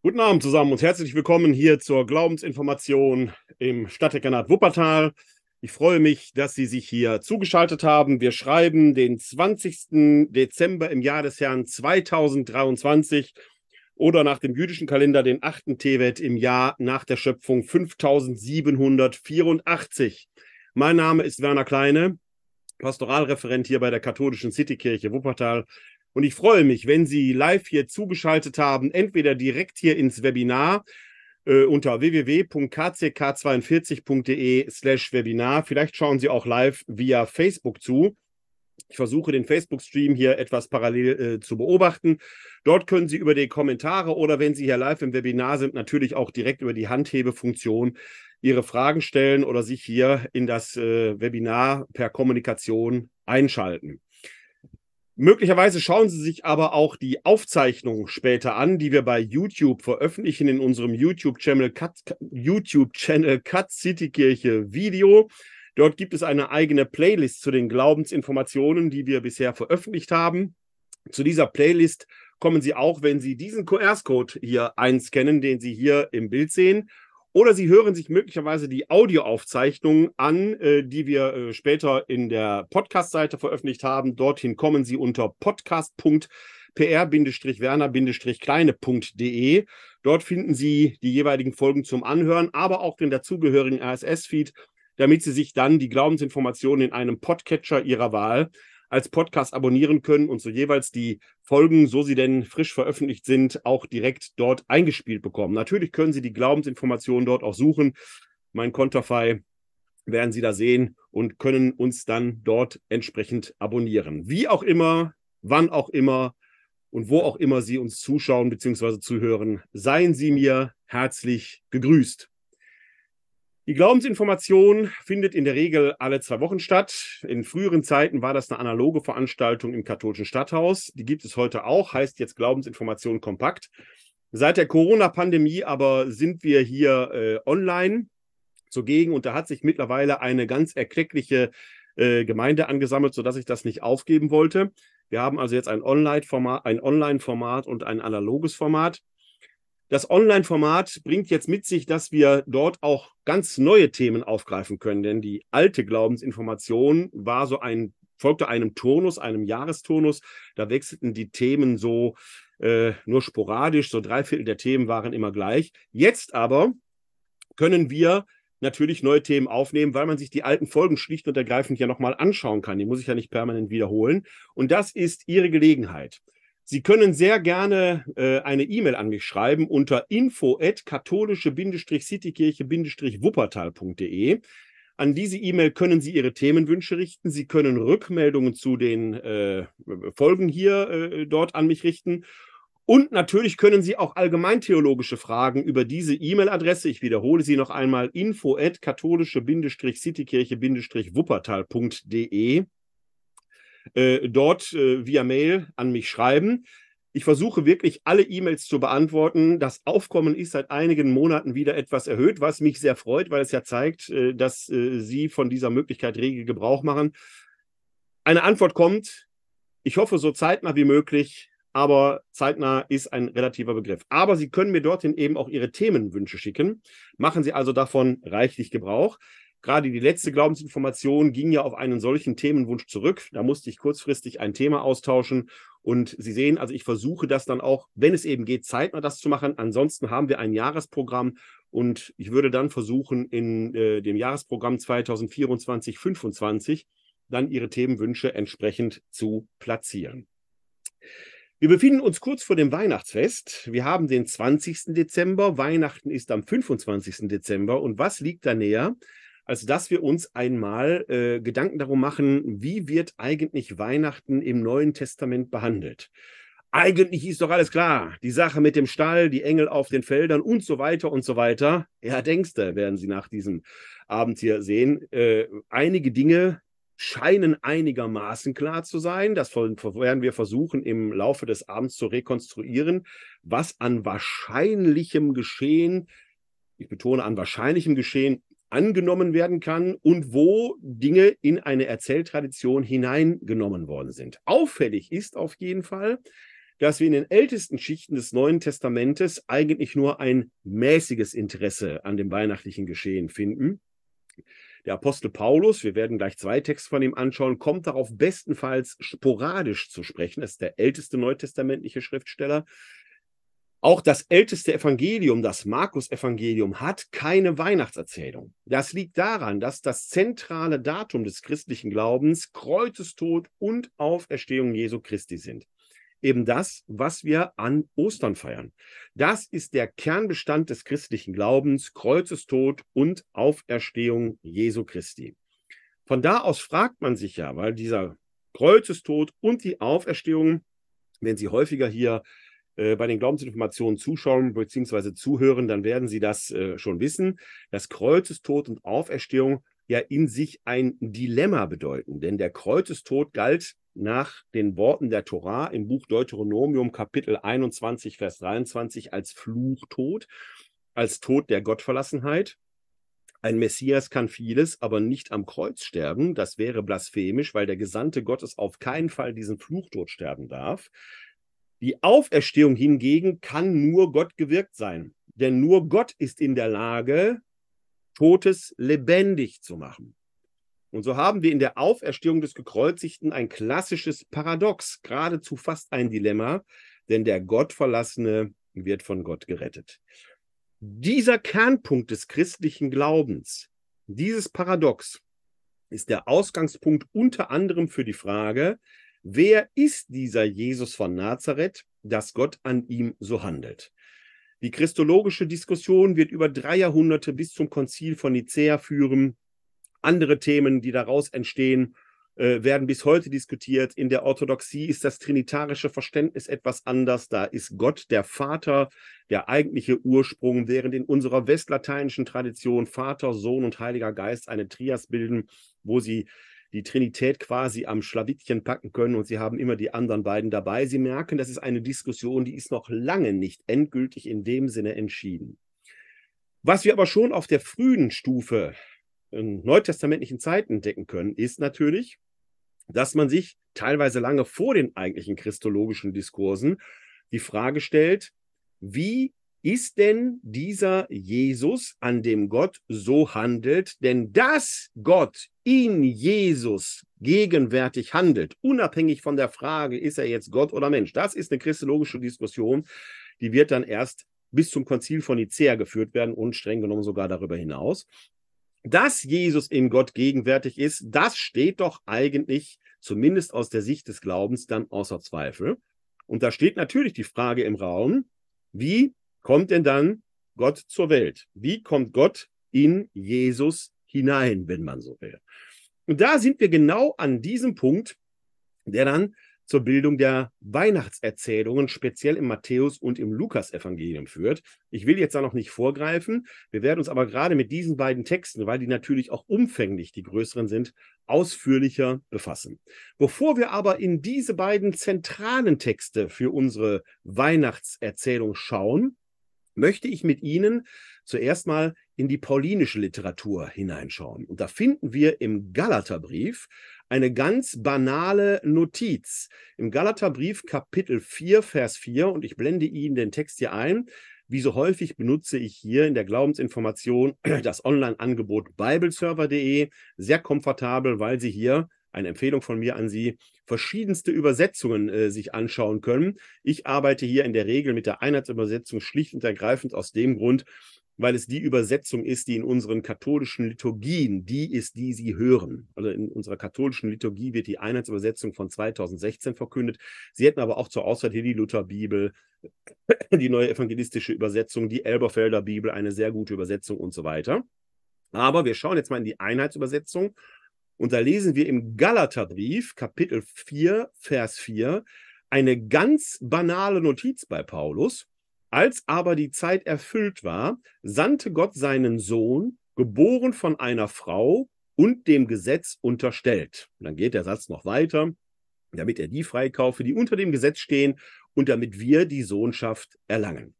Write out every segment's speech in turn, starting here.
Guten Abend zusammen und herzlich willkommen hier zur Glaubensinformation im Stadtdekanat Wuppertal. Ich freue mich, dass Sie sich hier zugeschaltet haben. Wir schreiben den 20. Dezember im Jahr des Herrn 2023 oder nach dem jüdischen Kalender den 8. Tevet im Jahr nach der Schöpfung 5784. Mein Name ist Werner Kleine, Pastoralreferent hier bei der katholischen Citykirche Wuppertal und ich freue mich, wenn Sie live hier zugeschaltet haben, entweder direkt hier ins Webinar äh, unter www.kck42.de slash Webinar. Vielleicht schauen Sie auch live via Facebook zu. Ich versuche den Facebook-Stream hier etwas parallel äh, zu beobachten. Dort können Sie über die Kommentare oder wenn Sie hier live im Webinar sind, natürlich auch direkt über die Handhebefunktion Ihre Fragen stellen oder sich hier in das äh, Webinar per Kommunikation einschalten. Möglicherweise schauen Sie sich aber auch die Aufzeichnung später an, die wir bei YouTube veröffentlichen in unserem YouTube-Channel Cut, YouTube Cut City Kirche Video. Dort gibt es eine eigene Playlist zu den Glaubensinformationen, die wir bisher veröffentlicht haben. Zu dieser Playlist kommen Sie auch, wenn Sie diesen QR-Code hier einscannen, den Sie hier im Bild sehen oder Sie hören sich möglicherweise die Audioaufzeichnung an, äh, die wir äh, später in der Podcast-Seite veröffentlicht haben. Dorthin kommen Sie unter podcast.pr-werner-kleine.de. Dort finden Sie die jeweiligen Folgen zum Anhören, aber auch den dazugehörigen RSS-Feed, damit Sie sich dann die Glaubensinformationen in einem Podcatcher Ihrer Wahl als Podcast abonnieren können und so jeweils die Folgen, so sie denn frisch veröffentlicht sind, auch direkt dort eingespielt bekommen. Natürlich können Sie die Glaubensinformationen dort auch suchen. Mein Konterfei werden Sie da sehen und können uns dann dort entsprechend abonnieren. Wie auch immer, wann auch immer und wo auch immer Sie uns zuschauen bzw. zuhören, seien Sie mir herzlich gegrüßt. Die Glaubensinformation findet in der Regel alle zwei Wochen statt. In früheren Zeiten war das eine analoge Veranstaltung im katholischen Stadthaus. Die gibt es heute auch, heißt jetzt Glaubensinformation kompakt. Seit der Corona-Pandemie aber sind wir hier äh, online zugegen und da hat sich mittlerweile eine ganz erkleckliche äh, Gemeinde angesammelt, sodass ich das nicht aufgeben wollte. Wir haben also jetzt ein Online-Format, ein Online-Format und ein analoges Format. Das Online-Format bringt jetzt mit sich, dass wir dort auch ganz neue Themen aufgreifen können, denn die alte Glaubensinformation war so ein, folgte einem Turnus, einem Jahresturnus. Da wechselten die Themen so äh, nur sporadisch, so drei Viertel der Themen waren immer gleich. Jetzt aber können wir natürlich neue Themen aufnehmen, weil man sich die alten Folgen schlicht und ergreifend ja nochmal anschauen kann. Die muss ich ja nicht permanent wiederholen. Und das ist Ihre Gelegenheit. Sie können sehr gerne äh, eine E-Mail an mich schreiben unter info at katholische-citykirche-wuppertal.de. An diese E-Mail können Sie Ihre Themenwünsche richten. Sie können Rückmeldungen zu den äh, Folgen hier äh, dort an mich richten. Und natürlich können Sie auch allgemeintheologische Fragen über diese E-Mail-Adresse, ich wiederhole sie noch einmal, info at katholische-citykirche-wuppertal.de äh, dort äh, via Mail an mich schreiben. Ich versuche wirklich alle E-Mails zu beantworten. Das Aufkommen ist seit einigen Monaten wieder etwas erhöht, was mich sehr freut, weil es ja zeigt, äh, dass äh, Sie von dieser Möglichkeit rege Gebrauch machen. Eine Antwort kommt. Ich hoffe, so zeitnah wie möglich, aber zeitnah ist ein relativer Begriff. Aber Sie können mir dorthin eben auch Ihre Themenwünsche schicken. Machen Sie also davon reichlich Gebrauch. Gerade die letzte Glaubensinformation ging ja auf einen solchen Themenwunsch zurück. Da musste ich kurzfristig ein Thema austauschen. Und Sie sehen, also ich versuche das dann auch, wenn es eben geht, zeitnah das zu machen. Ansonsten haben wir ein Jahresprogramm und ich würde dann versuchen, in äh, dem Jahresprogramm 2024-25 dann Ihre Themenwünsche entsprechend zu platzieren. Wir befinden uns kurz vor dem Weihnachtsfest. Wir haben den 20. Dezember. Weihnachten ist am 25. Dezember. Und was liegt da näher, als dass wir uns einmal äh, Gedanken darum machen, wie wird eigentlich Weihnachten im Neuen Testament behandelt. Eigentlich ist doch alles klar. Die Sache mit dem Stall, die Engel auf den Feldern und so weiter und so weiter. Ja, denkste, werden Sie nach diesem Abend hier sehen. Äh, einige Dinge scheinen einigermaßen klar zu sein. Das werden wir versuchen im Laufe des Abends zu rekonstruieren, was an wahrscheinlichem Geschehen, ich betone an wahrscheinlichem Geschehen, angenommen werden kann und wo Dinge in eine Erzähltradition hineingenommen worden sind. Auffällig ist auf jeden Fall, dass wir in den ältesten Schichten des Neuen Testamentes eigentlich nur ein mäßiges Interesse an dem weihnachtlichen Geschehen finden. Der Apostel Paulus, wir werden gleich zwei Texte von ihm anschauen, kommt darauf bestenfalls sporadisch zu sprechen. Das ist der älteste neutestamentliche Schriftsteller. Auch das älteste Evangelium, das Markus-Evangelium, hat keine Weihnachtserzählung. Das liegt daran, dass das zentrale Datum des christlichen Glaubens Kreuzestod und Auferstehung Jesu Christi sind. Eben das, was wir an Ostern feiern. Das ist der Kernbestand des christlichen Glaubens, Kreuzestod und Auferstehung Jesu Christi. Von da aus fragt man sich ja, weil dieser Kreuzestod und die Auferstehung, wenn Sie häufiger hier bei den Glaubensinformationen zuschauen bzw. zuhören, dann werden Sie das äh, schon wissen, dass Kreuzestod und Auferstehung ja in sich ein Dilemma bedeuten. Denn der Kreuzestod galt nach den Worten der Torah im Buch Deuteronomium Kapitel 21, Vers 23 als Fluchtod, als Tod der Gottverlassenheit. Ein Messias kann vieles, aber nicht am Kreuz sterben. Das wäre blasphemisch, weil der Gesandte Gottes auf keinen Fall diesen Fluchtod sterben darf. Die Auferstehung hingegen kann nur Gott gewirkt sein. Denn nur Gott ist in der Lage, Totes lebendig zu machen. Und so haben wir in der Auferstehung des Gekreuzigten ein klassisches Paradox, geradezu fast ein Dilemma, denn der Gottverlassene wird von Gott gerettet. Dieser Kernpunkt des christlichen Glaubens, dieses Paradox, ist der Ausgangspunkt unter anderem für die Frage, Wer ist dieser Jesus von Nazareth, dass Gott an ihm so handelt? Die christologische Diskussion wird über drei Jahrhunderte bis zum Konzil von Nicäa führen. Andere Themen, die daraus entstehen, äh, werden bis heute diskutiert. In der Orthodoxie ist das trinitarische Verständnis etwas anders. Da ist Gott der Vater, der eigentliche Ursprung, während in unserer westlateinischen Tradition Vater, Sohn und Heiliger Geist eine Trias bilden, wo sie die Trinität quasi am Schlawittchen packen können und sie haben immer die anderen beiden dabei. Sie merken, das ist eine Diskussion, die ist noch lange nicht endgültig in dem Sinne entschieden. Was wir aber schon auf der frühen Stufe in neutestamentlichen Zeiten entdecken können, ist natürlich, dass man sich teilweise lange vor den eigentlichen christologischen Diskursen die Frage stellt, wie ist denn dieser Jesus, an dem Gott so handelt? Denn dass Gott in Jesus gegenwärtig handelt, unabhängig von der Frage, ist er jetzt Gott oder Mensch, das ist eine christologische Diskussion, die wird dann erst bis zum Konzil von Nicea geführt werden und streng genommen sogar darüber hinaus. Dass Jesus in Gott gegenwärtig ist, das steht doch eigentlich, zumindest aus der Sicht des Glaubens, dann außer Zweifel. Und da steht natürlich die Frage im Raum, wie kommt denn dann Gott zur Welt? Wie kommt Gott in Jesus hinein, wenn man so will? Und da sind wir genau an diesem Punkt, der dann zur Bildung der Weihnachtserzählungen, speziell im Matthäus- und im Lukas-Evangelium führt. Ich will jetzt da noch nicht vorgreifen. Wir werden uns aber gerade mit diesen beiden Texten, weil die natürlich auch umfänglich die größeren sind, ausführlicher befassen. Bevor wir aber in diese beiden zentralen Texte für unsere Weihnachtserzählung schauen, möchte ich mit Ihnen zuerst mal in die paulinische Literatur hineinschauen. Und da finden wir im Galaterbrief eine ganz banale Notiz. Im Galaterbrief Kapitel 4, Vers 4, und ich blende Ihnen den Text hier ein. Wie so häufig benutze ich hier in der Glaubensinformation das Online-Angebot bibleserver.de. Sehr komfortabel, weil Sie hier eine Empfehlung von mir an Sie, verschiedenste Übersetzungen äh, sich anschauen können. Ich arbeite hier in der Regel mit der Einheitsübersetzung schlicht und ergreifend aus dem Grund, weil es die Übersetzung ist, die in unseren katholischen Liturgien, die ist, die Sie hören. Also in unserer katholischen Liturgie wird die Einheitsübersetzung von 2016 verkündet. Sie hätten aber auch zur Auswahl hier die Lutherbibel, die neue evangelistische Übersetzung, die Elberfelder Bibel, eine sehr gute Übersetzung und so weiter. Aber wir schauen jetzt mal in die Einheitsübersetzung und da lesen wir im Galaterbrief, Kapitel 4, Vers 4, eine ganz banale Notiz bei Paulus. Als aber die Zeit erfüllt war, sandte Gott seinen Sohn, geboren von einer Frau und dem Gesetz unterstellt. Und dann geht der Satz noch weiter, damit er die freikaufe, die unter dem Gesetz stehen und damit wir die Sohnschaft erlangen.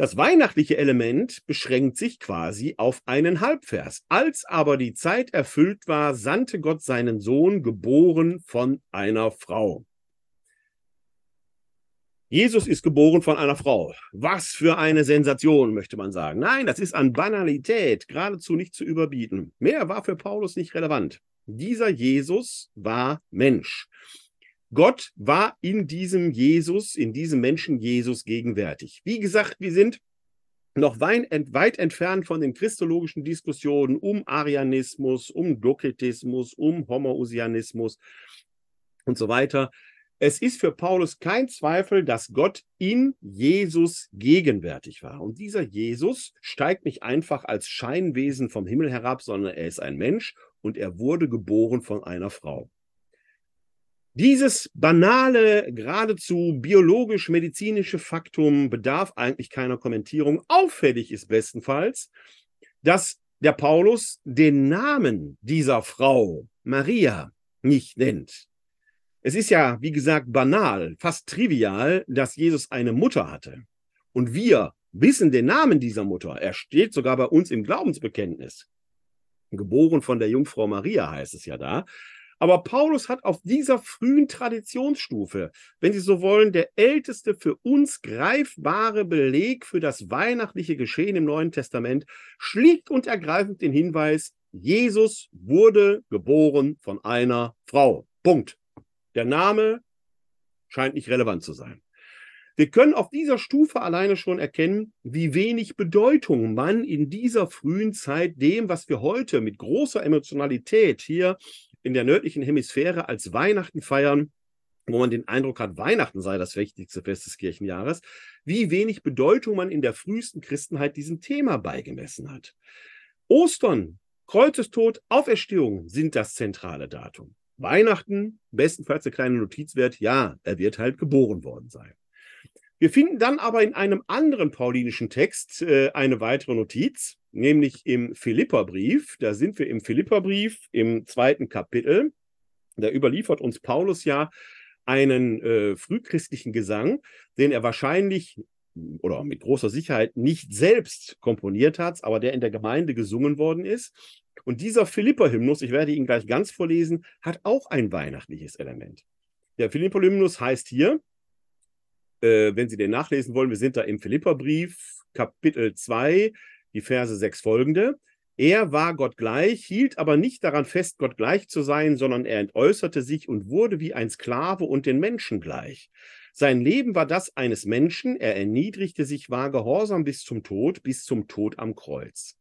Das weihnachtliche Element beschränkt sich quasi auf einen Halbvers. Als aber die Zeit erfüllt war, sandte Gott seinen Sohn, geboren von einer Frau. Jesus ist geboren von einer Frau. Was für eine Sensation, möchte man sagen. Nein, das ist an Banalität geradezu nicht zu überbieten. Mehr war für Paulus nicht relevant. Dieser Jesus war Mensch. Gott war in diesem Jesus, in diesem Menschen Jesus gegenwärtig. Wie gesagt, wir sind noch weit, entfernt von den christologischen Diskussionen um Arianismus, um Doketismus, um Homoousianismus und so weiter. Es ist für Paulus kein Zweifel, dass Gott in Jesus gegenwärtig war. Und dieser Jesus steigt nicht einfach als Scheinwesen vom Himmel herab, sondern er ist ein Mensch und er wurde geboren von einer Frau. Dieses banale, geradezu biologisch-medizinische Faktum bedarf eigentlich keiner Kommentierung. Auffällig ist bestenfalls, dass der Paulus den Namen dieser Frau, Maria, nicht nennt. Es ist ja, wie gesagt, banal, fast trivial, dass Jesus eine Mutter hatte. Und wir wissen den Namen dieser Mutter. Er steht sogar bei uns im Glaubensbekenntnis. Geboren von der Jungfrau Maria heißt es ja da. Aber Paulus hat auf dieser frühen Traditionsstufe, wenn Sie so wollen, der älteste für uns greifbare Beleg für das weihnachtliche Geschehen im Neuen Testament, schlicht und ergreifend den Hinweis, Jesus wurde geboren von einer Frau. Punkt. Der Name scheint nicht relevant zu sein. Wir können auf dieser Stufe alleine schon erkennen, wie wenig Bedeutung man in dieser frühen Zeit dem, was wir heute mit großer Emotionalität hier in der nördlichen Hemisphäre als Weihnachten feiern, wo man den Eindruck hat, Weihnachten sei das wichtigste Fest des Kirchenjahres, wie wenig Bedeutung man in der frühesten Christenheit diesem Thema beigemessen hat. Ostern, Kreuzestod, Auferstehung sind das zentrale Datum. Weihnachten, bestenfalls der kleine Notizwert, ja, er wird halt geboren worden sein. Wir finden dann aber in einem anderen paulinischen Text äh, eine weitere Notiz, nämlich im Philipperbrief. Da sind wir im Philipperbrief im zweiten Kapitel. Da überliefert uns Paulus ja einen äh, frühchristlichen Gesang, den er wahrscheinlich oder mit großer Sicherheit nicht selbst komponiert hat, aber der in der Gemeinde gesungen worden ist. Und dieser Philipper-Hymnus, ich werde ihn gleich ganz vorlesen, hat auch ein weihnachtliches Element. Der Philipper-Hymnus heißt hier, äh, wenn Sie den nachlesen wollen, wir sind da im Philipperbrief, Kapitel 2, die Verse 6 folgende. Er war Gott gleich, hielt aber nicht daran fest, Gott gleich zu sein, sondern er entäußerte sich und wurde wie ein Sklave und den Menschen gleich. Sein Leben war das eines Menschen, er erniedrigte sich, war gehorsam bis zum Tod, bis zum Tod am Kreuz.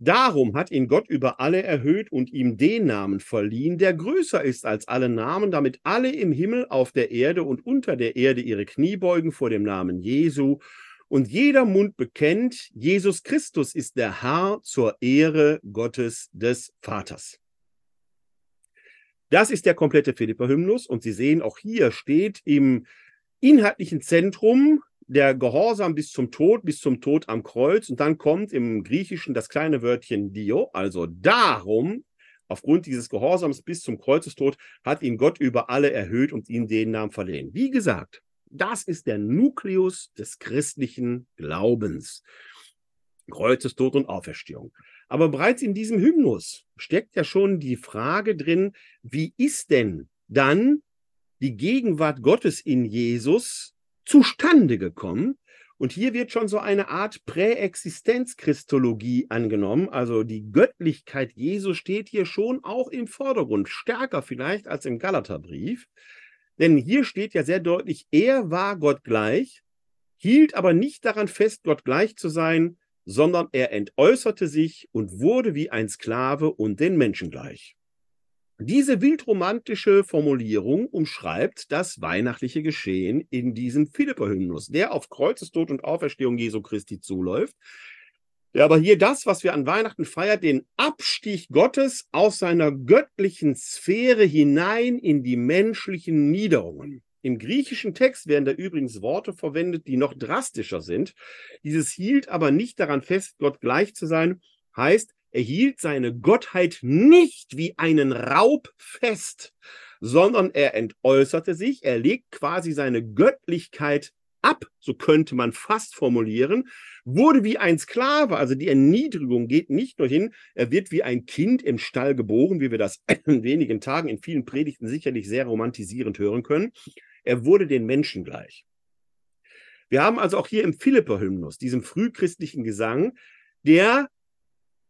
Darum hat ihn Gott über alle erhöht und ihm den Namen verliehen, der größer ist als alle Namen, damit alle im Himmel, auf der Erde und unter der Erde ihre Knie beugen vor dem Namen Jesu und jeder Mund bekennt, Jesus Christus ist der Herr zur Ehre Gottes des Vaters. Das ist der komplette Philipper-Hymnus und Sie sehen, auch hier steht im inhaltlichen Zentrum der Gehorsam bis zum Tod, bis zum Tod am Kreuz. Und dann kommt im Griechischen das kleine Wörtchen Dio, also darum, aufgrund dieses Gehorsams bis zum Kreuzestod, hat ihn Gott über alle erhöht und ihm den Namen verliehen. Wie gesagt, das ist der Nukleus des christlichen Glaubens. Kreuzestod und Auferstehung. Aber bereits in diesem Hymnus steckt ja schon die Frage drin, wie ist denn dann die Gegenwart Gottes in Jesus zustande gekommen. Und hier wird schon so eine Art Präexistenzchristologie angenommen. Also die Göttlichkeit Jesu steht hier schon auch im Vordergrund, stärker vielleicht als im Galaterbrief. Denn hier steht ja sehr deutlich, er war Gott gleich, hielt aber nicht daran fest, Gott gleich zu sein, sondern er entäußerte sich und wurde wie ein Sklave und den Menschen gleich. Diese wildromantische Formulierung umschreibt das weihnachtliche Geschehen in diesem Philipper-Hymnus, der auf Kreuzestod und Auferstehung Jesu Christi zuläuft. Der aber hier das, was wir an Weihnachten feiern, den Abstieg Gottes aus seiner göttlichen Sphäre hinein in die menschlichen Niederungen. Im griechischen Text werden da übrigens Worte verwendet, die noch drastischer sind. Dieses hielt aber nicht daran fest, Gott gleich zu sein, heißt, er hielt seine Gottheit nicht wie einen Raub fest, sondern er entäußerte sich, er legt quasi seine Göttlichkeit ab, so könnte man fast formulieren, wurde wie ein Sklave, also die Erniedrigung geht nicht nur hin, er wird wie ein Kind im Stall geboren, wie wir das in wenigen Tagen in vielen Predigten sicherlich sehr romantisierend hören können. Er wurde den Menschen gleich. Wir haben also auch hier im Philipper-Hymnus, diesem frühchristlichen Gesang, der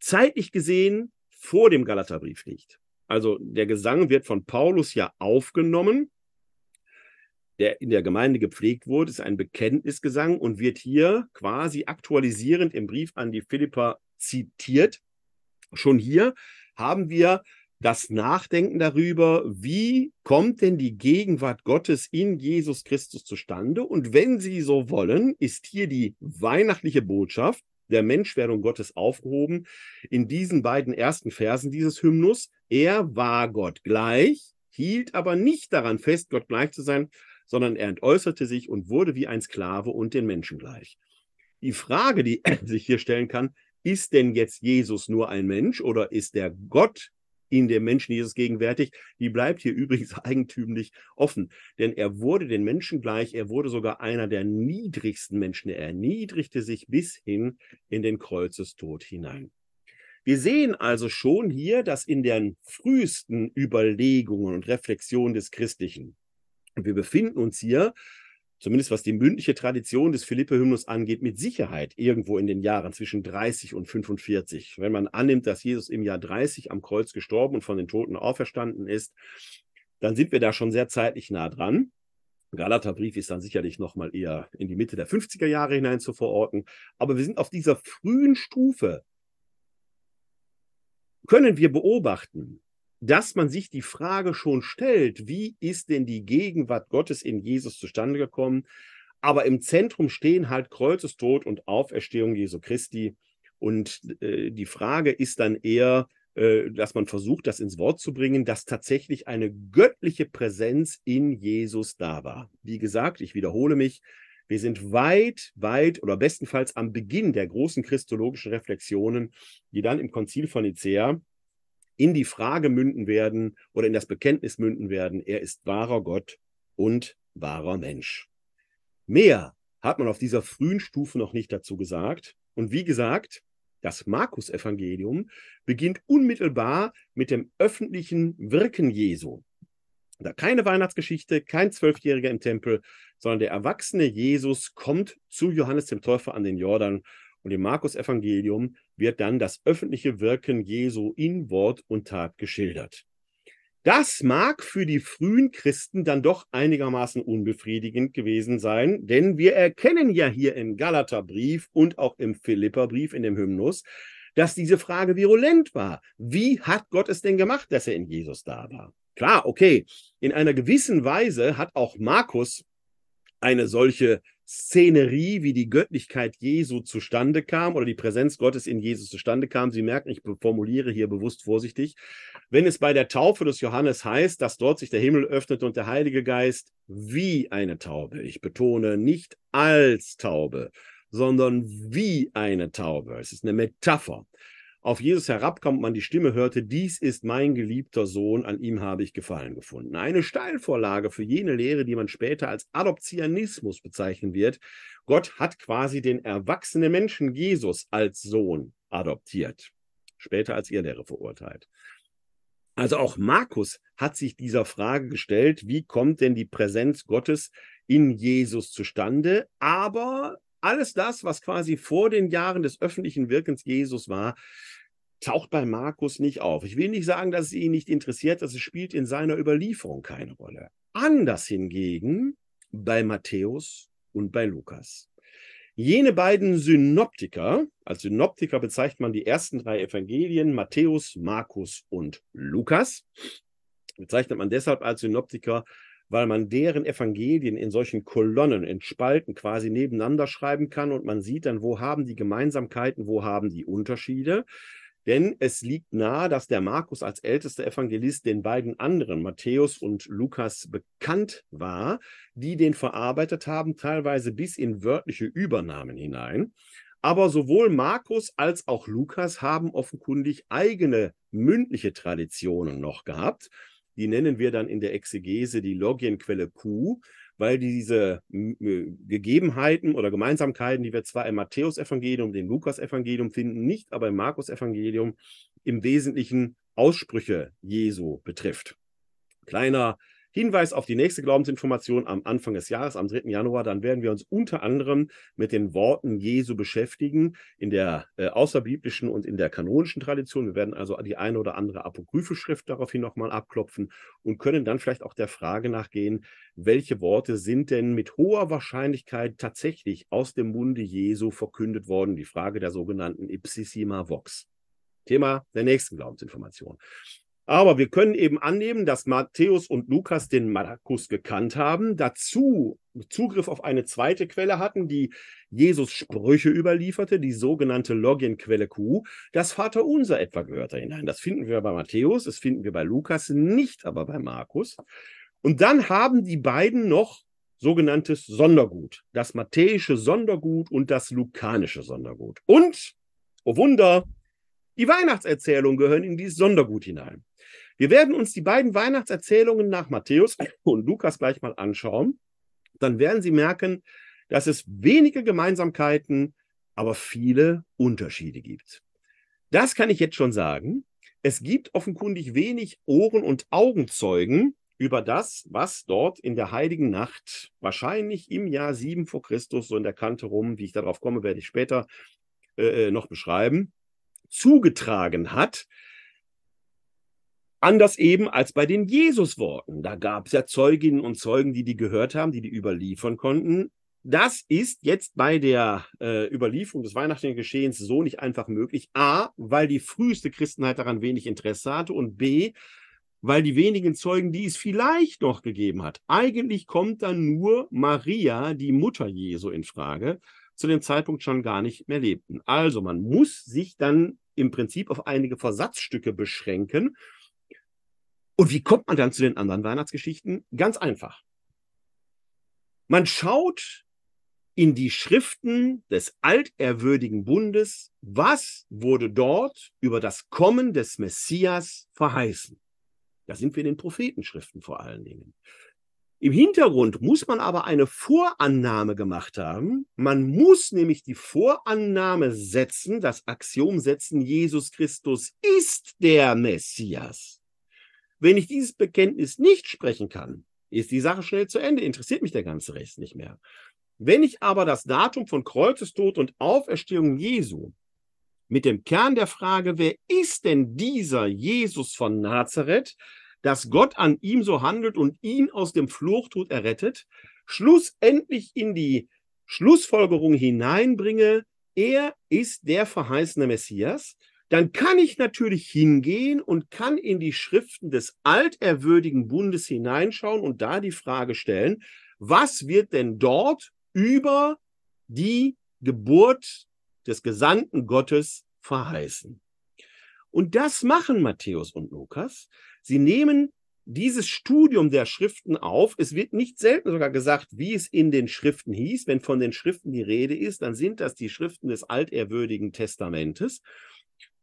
zeitlich gesehen vor dem Galaterbrief liegt. Also der Gesang wird von Paulus ja aufgenommen, der in der Gemeinde gepflegt wurde, ist ein Bekenntnisgesang und wird hier quasi aktualisierend im Brief an die Philipper zitiert. Schon hier haben wir das Nachdenken darüber, wie kommt denn die Gegenwart Gottes in Jesus Christus zustande? Und wenn Sie so wollen, ist hier die weihnachtliche Botschaft der Menschwerdung Gottes aufgehoben in diesen beiden ersten Versen dieses Hymnus. Er war Gott gleich, hielt aber nicht daran fest, Gott gleich zu sein, sondern er entäußerte sich und wurde wie ein Sklave und den Menschen gleich. Die Frage, die sich hier stellen kann, ist denn jetzt Jesus nur ein Mensch oder ist der Gott in dem Menschen Jesus gegenwärtig, die bleibt hier übrigens eigentümlich offen. Denn er wurde den Menschen gleich, er wurde sogar einer der niedrigsten Menschen. Er erniedrigte sich bis hin in den Kreuzestod hinein. Wir sehen also schon hier, dass in den frühesten Überlegungen und Reflexionen des Christlichen, wir befinden uns hier zumindest was die mündliche Tradition des Philippe-Hymnus angeht, mit Sicherheit irgendwo in den Jahren zwischen 30 und 45. Wenn man annimmt, dass Jesus im Jahr 30 am Kreuz gestorben und von den Toten auferstanden ist, dann sind wir da schon sehr zeitlich nah dran. Galaterbrief ist dann sicherlich nochmal eher in die Mitte der 50er Jahre hinein zu verorten. Aber wir sind auf dieser frühen Stufe, können wir beobachten, dass man sich die Frage schon stellt, wie ist denn die Gegenwart Gottes in Jesus zustande gekommen? Aber im Zentrum stehen halt Kreuzestod und Auferstehung Jesu Christi. Und äh, die Frage ist dann eher, äh, dass man versucht, das ins Wort zu bringen, dass tatsächlich eine göttliche Präsenz in Jesus da war. Wie gesagt, ich wiederhole mich, wir sind weit, weit oder bestenfalls am Beginn der großen christologischen Reflexionen, die dann im Konzil von Nicea in die Frage münden werden oder in das Bekenntnis münden werden, er ist wahrer Gott und wahrer Mensch. Mehr hat man auf dieser frühen Stufe noch nicht dazu gesagt. Und wie gesagt, das Markus-Evangelium beginnt unmittelbar mit dem öffentlichen Wirken Jesu. Da keine Weihnachtsgeschichte, kein Zwölfjähriger im Tempel, sondern der erwachsene Jesus kommt zu Johannes dem Täufer an den Jordan und im Markus-Evangelium wird dann das öffentliche Wirken Jesu in Wort und Tat geschildert. Das mag für die frühen Christen dann doch einigermaßen unbefriedigend gewesen sein, denn wir erkennen ja hier im Galaterbrief und auch im Philipperbrief in dem Hymnus, dass diese Frage virulent war. Wie hat Gott es denn gemacht, dass er in Jesus da war? Klar, okay, in einer gewissen Weise hat auch Markus eine solche Szenerie, wie die Göttlichkeit Jesu zustande kam oder die Präsenz Gottes in Jesus zustande kam. Sie merken, ich formuliere hier bewusst vorsichtig. Wenn es bei der Taufe des Johannes heißt, dass dort sich der Himmel öffnet und der Heilige Geist wie eine Taube, ich betone nicht als Taube, sondern wie eine Taube. Es ist eine Metapher auf Jesus herabkam und man die Stimme hörte, dies ist mein geliebter Sohn, an ihm habe ich Gefallen gefunden. Eine Steilvorlage für jene Lehre, die man später als Adoptionismus bezeichnen wird. Gott hat quasi den erwachsenen Menschen Jesus als Sohn adoptiert, später als ihr Lehre verurteilt. Also auch Markus hat sich dieser Frage gestellt, wie kommt denn die Präsenz Gottes in Jesus zustande? Aber alles das, was quasi vor den Jahren des öffentlichen Wirkens Jesus war, taucht bei Markus nicht auf. Ich will nicht sagen, dass es ihn nicht interessiert, dass es spielt in seiner Überlieferung keine Rolle. Anders hingegen bei Matthäus und bei Lukas. Jene beiden Synoptiker, als Synoptiker bezeichnet man die ersten drei Evangelien, Matthäus, Markus und Lukas, bezeichnet man deshalb als Synoptiker, weil man deren Evangelien in solchen Kolonnen, in Spalten quasi nebeneinander schreiben kann und man sieht dann, wo haben die Gemeinsamkeiten, wo haben die Unterschiede. Denn es liegt nahe, dass der Markus als ältester Evangelist den beiden anderen, Matthäus und Lukas, bekannt war, die den verarbeitet haben, teilweise bis in wörtliche Übernahmen hinein. Aber sowohl Markus als auch Lukas haben offenkundig eigene mündliche Traditionen noch gehabt. Die nennen wir dann in der Exegese die Logienquelle Q, weil diese Gegebenheiten oder Gemeinsamkeiten, die wir zwar im Matthäusevangelium, dem Lukasevangelium finden, nicht aber im Markusevangelium im Wesentlichen Aussprüche Jesu betrifft. Kleiner Hinweis auf die nächste Glaubensinformation am Anfang des Jahres, am 3. Januar. Dann werden wir uns unter anderem mit den Worten Jesu beschäftigen, in der äh, außerbiblischen und in der kanonischen Tradition. Wir werden also die eine oder andere apokryphe Schrift daraufhin nochmal abklopfen und können dann vielleicht auch der Frage nachgehen, welche Worte sind denn mit hoher Wahrscheinlichkeit tatsächlich aus dem Munde Jesu verkündet worden? Die Frage der sogenannten Ipsissima Vox. Thema der nächsten Glaubensinformation. Aber wir können eben annehmen, dass Matthäus und Lukas den Markus gekannt haben, dazu Zugriff auf eine zweite Quelle hatten, die Jesus Sprüche überlieferte, die sogenannte Logienquelle Q. Das Vaterunser etwa gehört da hinein. Das finden wir bei Matthäus, das finden wir bei Lukas, nicht aber bei Markus. Und dann haben die beiden noch sogenanntes Sondergut, das matthäische Sondergut und das lukanische Sondergut. Und, oh Wunder, die Weihnachtserzählungen gehören in dieses Sondergut hinein. Wir werden uns die beiden Weihnachtserzählungen nach Matthäus und Lukas gleich mal anschauen. Dann werden Sie merken, dass es wenige Gemeinsamkeiten, aber viele Unterschiede gibt. Das kann ich jetzt schon sagen. Es gibt offenkundig wenig Ohren- und Augenzeugen über das, was dort in der heiligen Nacht, wahrscheinlich im Jahr 7 vor Christus, so in der Kante rum, wie ich darauf komme, werde ich später äh, äh noch beschreiben, zugetragen hat. Anders eben als bei den Jesusworten. Da gab es ja Zeuginnen und Zeugen, die die gehört haben, die die überliefern konnten. Das ist jetzt bei der äh, Überlieferung des weihnachtlichen so nicht einfach möglich. A, weil die früheste Christenheit daran wenig Interesse hatte und B, weil die wenigen Zeugen, die es vielleicht noch gegeben hat, eigentlich kommt dann nur Maria, die Mutter Jesu, in Frage, zu dem Zeitpunkt schon gar nicht mehr lebten. Also man muss sich dann im Prinzip auf einige Versatzstücke beschränken und wie kommt man dann zu den anderen Weihnachtsgeschichten? Ganz einfach. Man schaut in die Schriften des alterwürdigen Bundes, was wurde dort über das Kommen des Messias verheißen. Da sind wir in den Prophetenschriften vor allen Dingen. Im Hintergrund muss man aber eine Vorannahme gemacht haben. Man muss nämlich die Vorannahme setzen, das Axiom setzen, Jesus Christus ist der Messias. Wenn ich dieses Bekenntnis nicht sprechen kann, ist die Sache schnell zu Ende, interessiert mich der ganze Rest nicht mehr. Wenn ich aber das Datum von Kreuzestod und Auferstehung Jesu mit dem Kern der Frage, wer ist denn dieser Jesus von Nazareth, dass Gott an ihm so handelt und ihn aus dem Fluchtod errettet, schlussendlich in die Schlussfolgerung hineinbringe, er ist der verheißene Messias, dann kann ich natürlich hingehen und kann in die Schriften des alterwürdigen Bundes hineinschauen und da die Frage stellen, was wird denn dort über die Geburt des Gesandten Gottes verheißen? Und das machen Matthäus und Lukas. Sie nehmen dieses Studium der Schriften auf. Es wird nicht selten sogar gesagt, wie es in den Schriften hieß. Wenn von den Schriften die Rede ist, dann sind das die Schriften des alterwürdigen Testamentes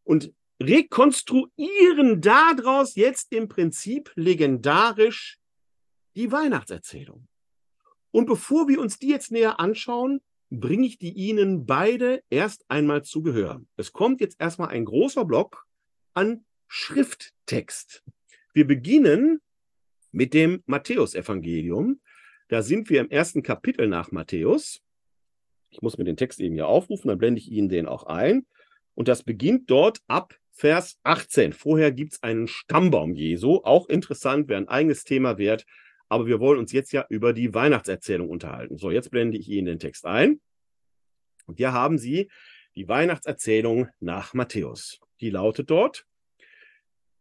und rekonstruieren daraus jetzt im Prinzip legendarisch die Weihnachtserzählung. Und bevor wir uns die jetzt näher anschauen, bringe ich die Ihnen beide erst einmal zu Gehör. Es kommt jetzt erstmal ein großer Block an Schrifttext. Wir beginnen mit dem Matthäusevangelium. Da sind wir im ersten Kapitel nach Matthäus. Ich muss mir den Text eben hier aufrufen, dann blende ich Ihnen den auch ein. Und das beginnt dort ab Vers 18. Vorher gibt es einen Stammbaum Jesu. Auch interessant, wäre ein eigenes Thema wert. Aber wir wollen uns jetzt ja über die Weihnachtserzählung unterhalten. So, jetzt blende ich Ihnen den Text ein. Und hier haben Sie die Weihnachtserzählung nach Matthäus. Die lautet dort,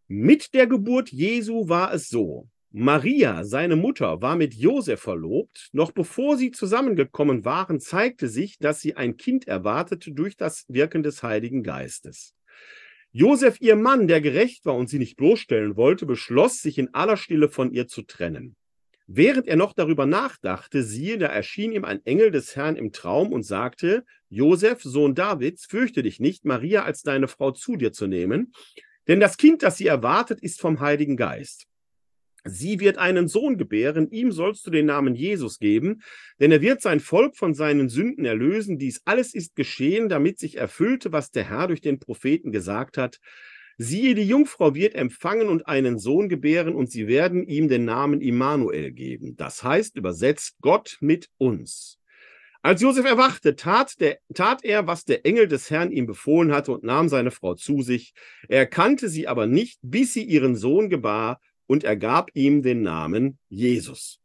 mit der Geburt Jesu war es so. Maria, seine Mutter, war mit Josef verlobt. Noch bevor sie zusammengekommen waren, zeigte sich, dass sie ein Kind erwartete durch das Wirken des Heiligen Geistes. Josef, ihr Mann, der gerecht war und sie nicht bloßstellen wollte, beschloss, sich in aller Stille von ihr zu trennen. Während er noch darüber nachdachte, siehe, da erschien ihm ein Engel des Herrn im Traum und sagte, Josef, Sohn Davids, fürchte dich nicht, Maria als deine Frau zu dir zu nehmen, denn das Kind, das sie erwartet, ist vom Heiligen Geist. Sie wird einen Sohn gebären, ihm sollst du den Namen Jesus geben, denn er wird sein Volk von seinen Sünden erlösen. Dies alles ist geschehen, damit sich erfüllte, was der Herr durch den Propheten gesagt hat. Siehe, die Jungfrau wird empfangen und einen Sohn gebären, und sie werden ihm den Namen Immanuel geben. Das heißt übersetzt Gott mit uns. Als Josef erwachte, tat, der, tat er, was der Engel des Herrn ihm befohlen hatte und nahm seine Frau zu sich. Er erkannte sie aber nicht, bis sie ihren Sohn gebar, und er gab ihm den Namen Jesus.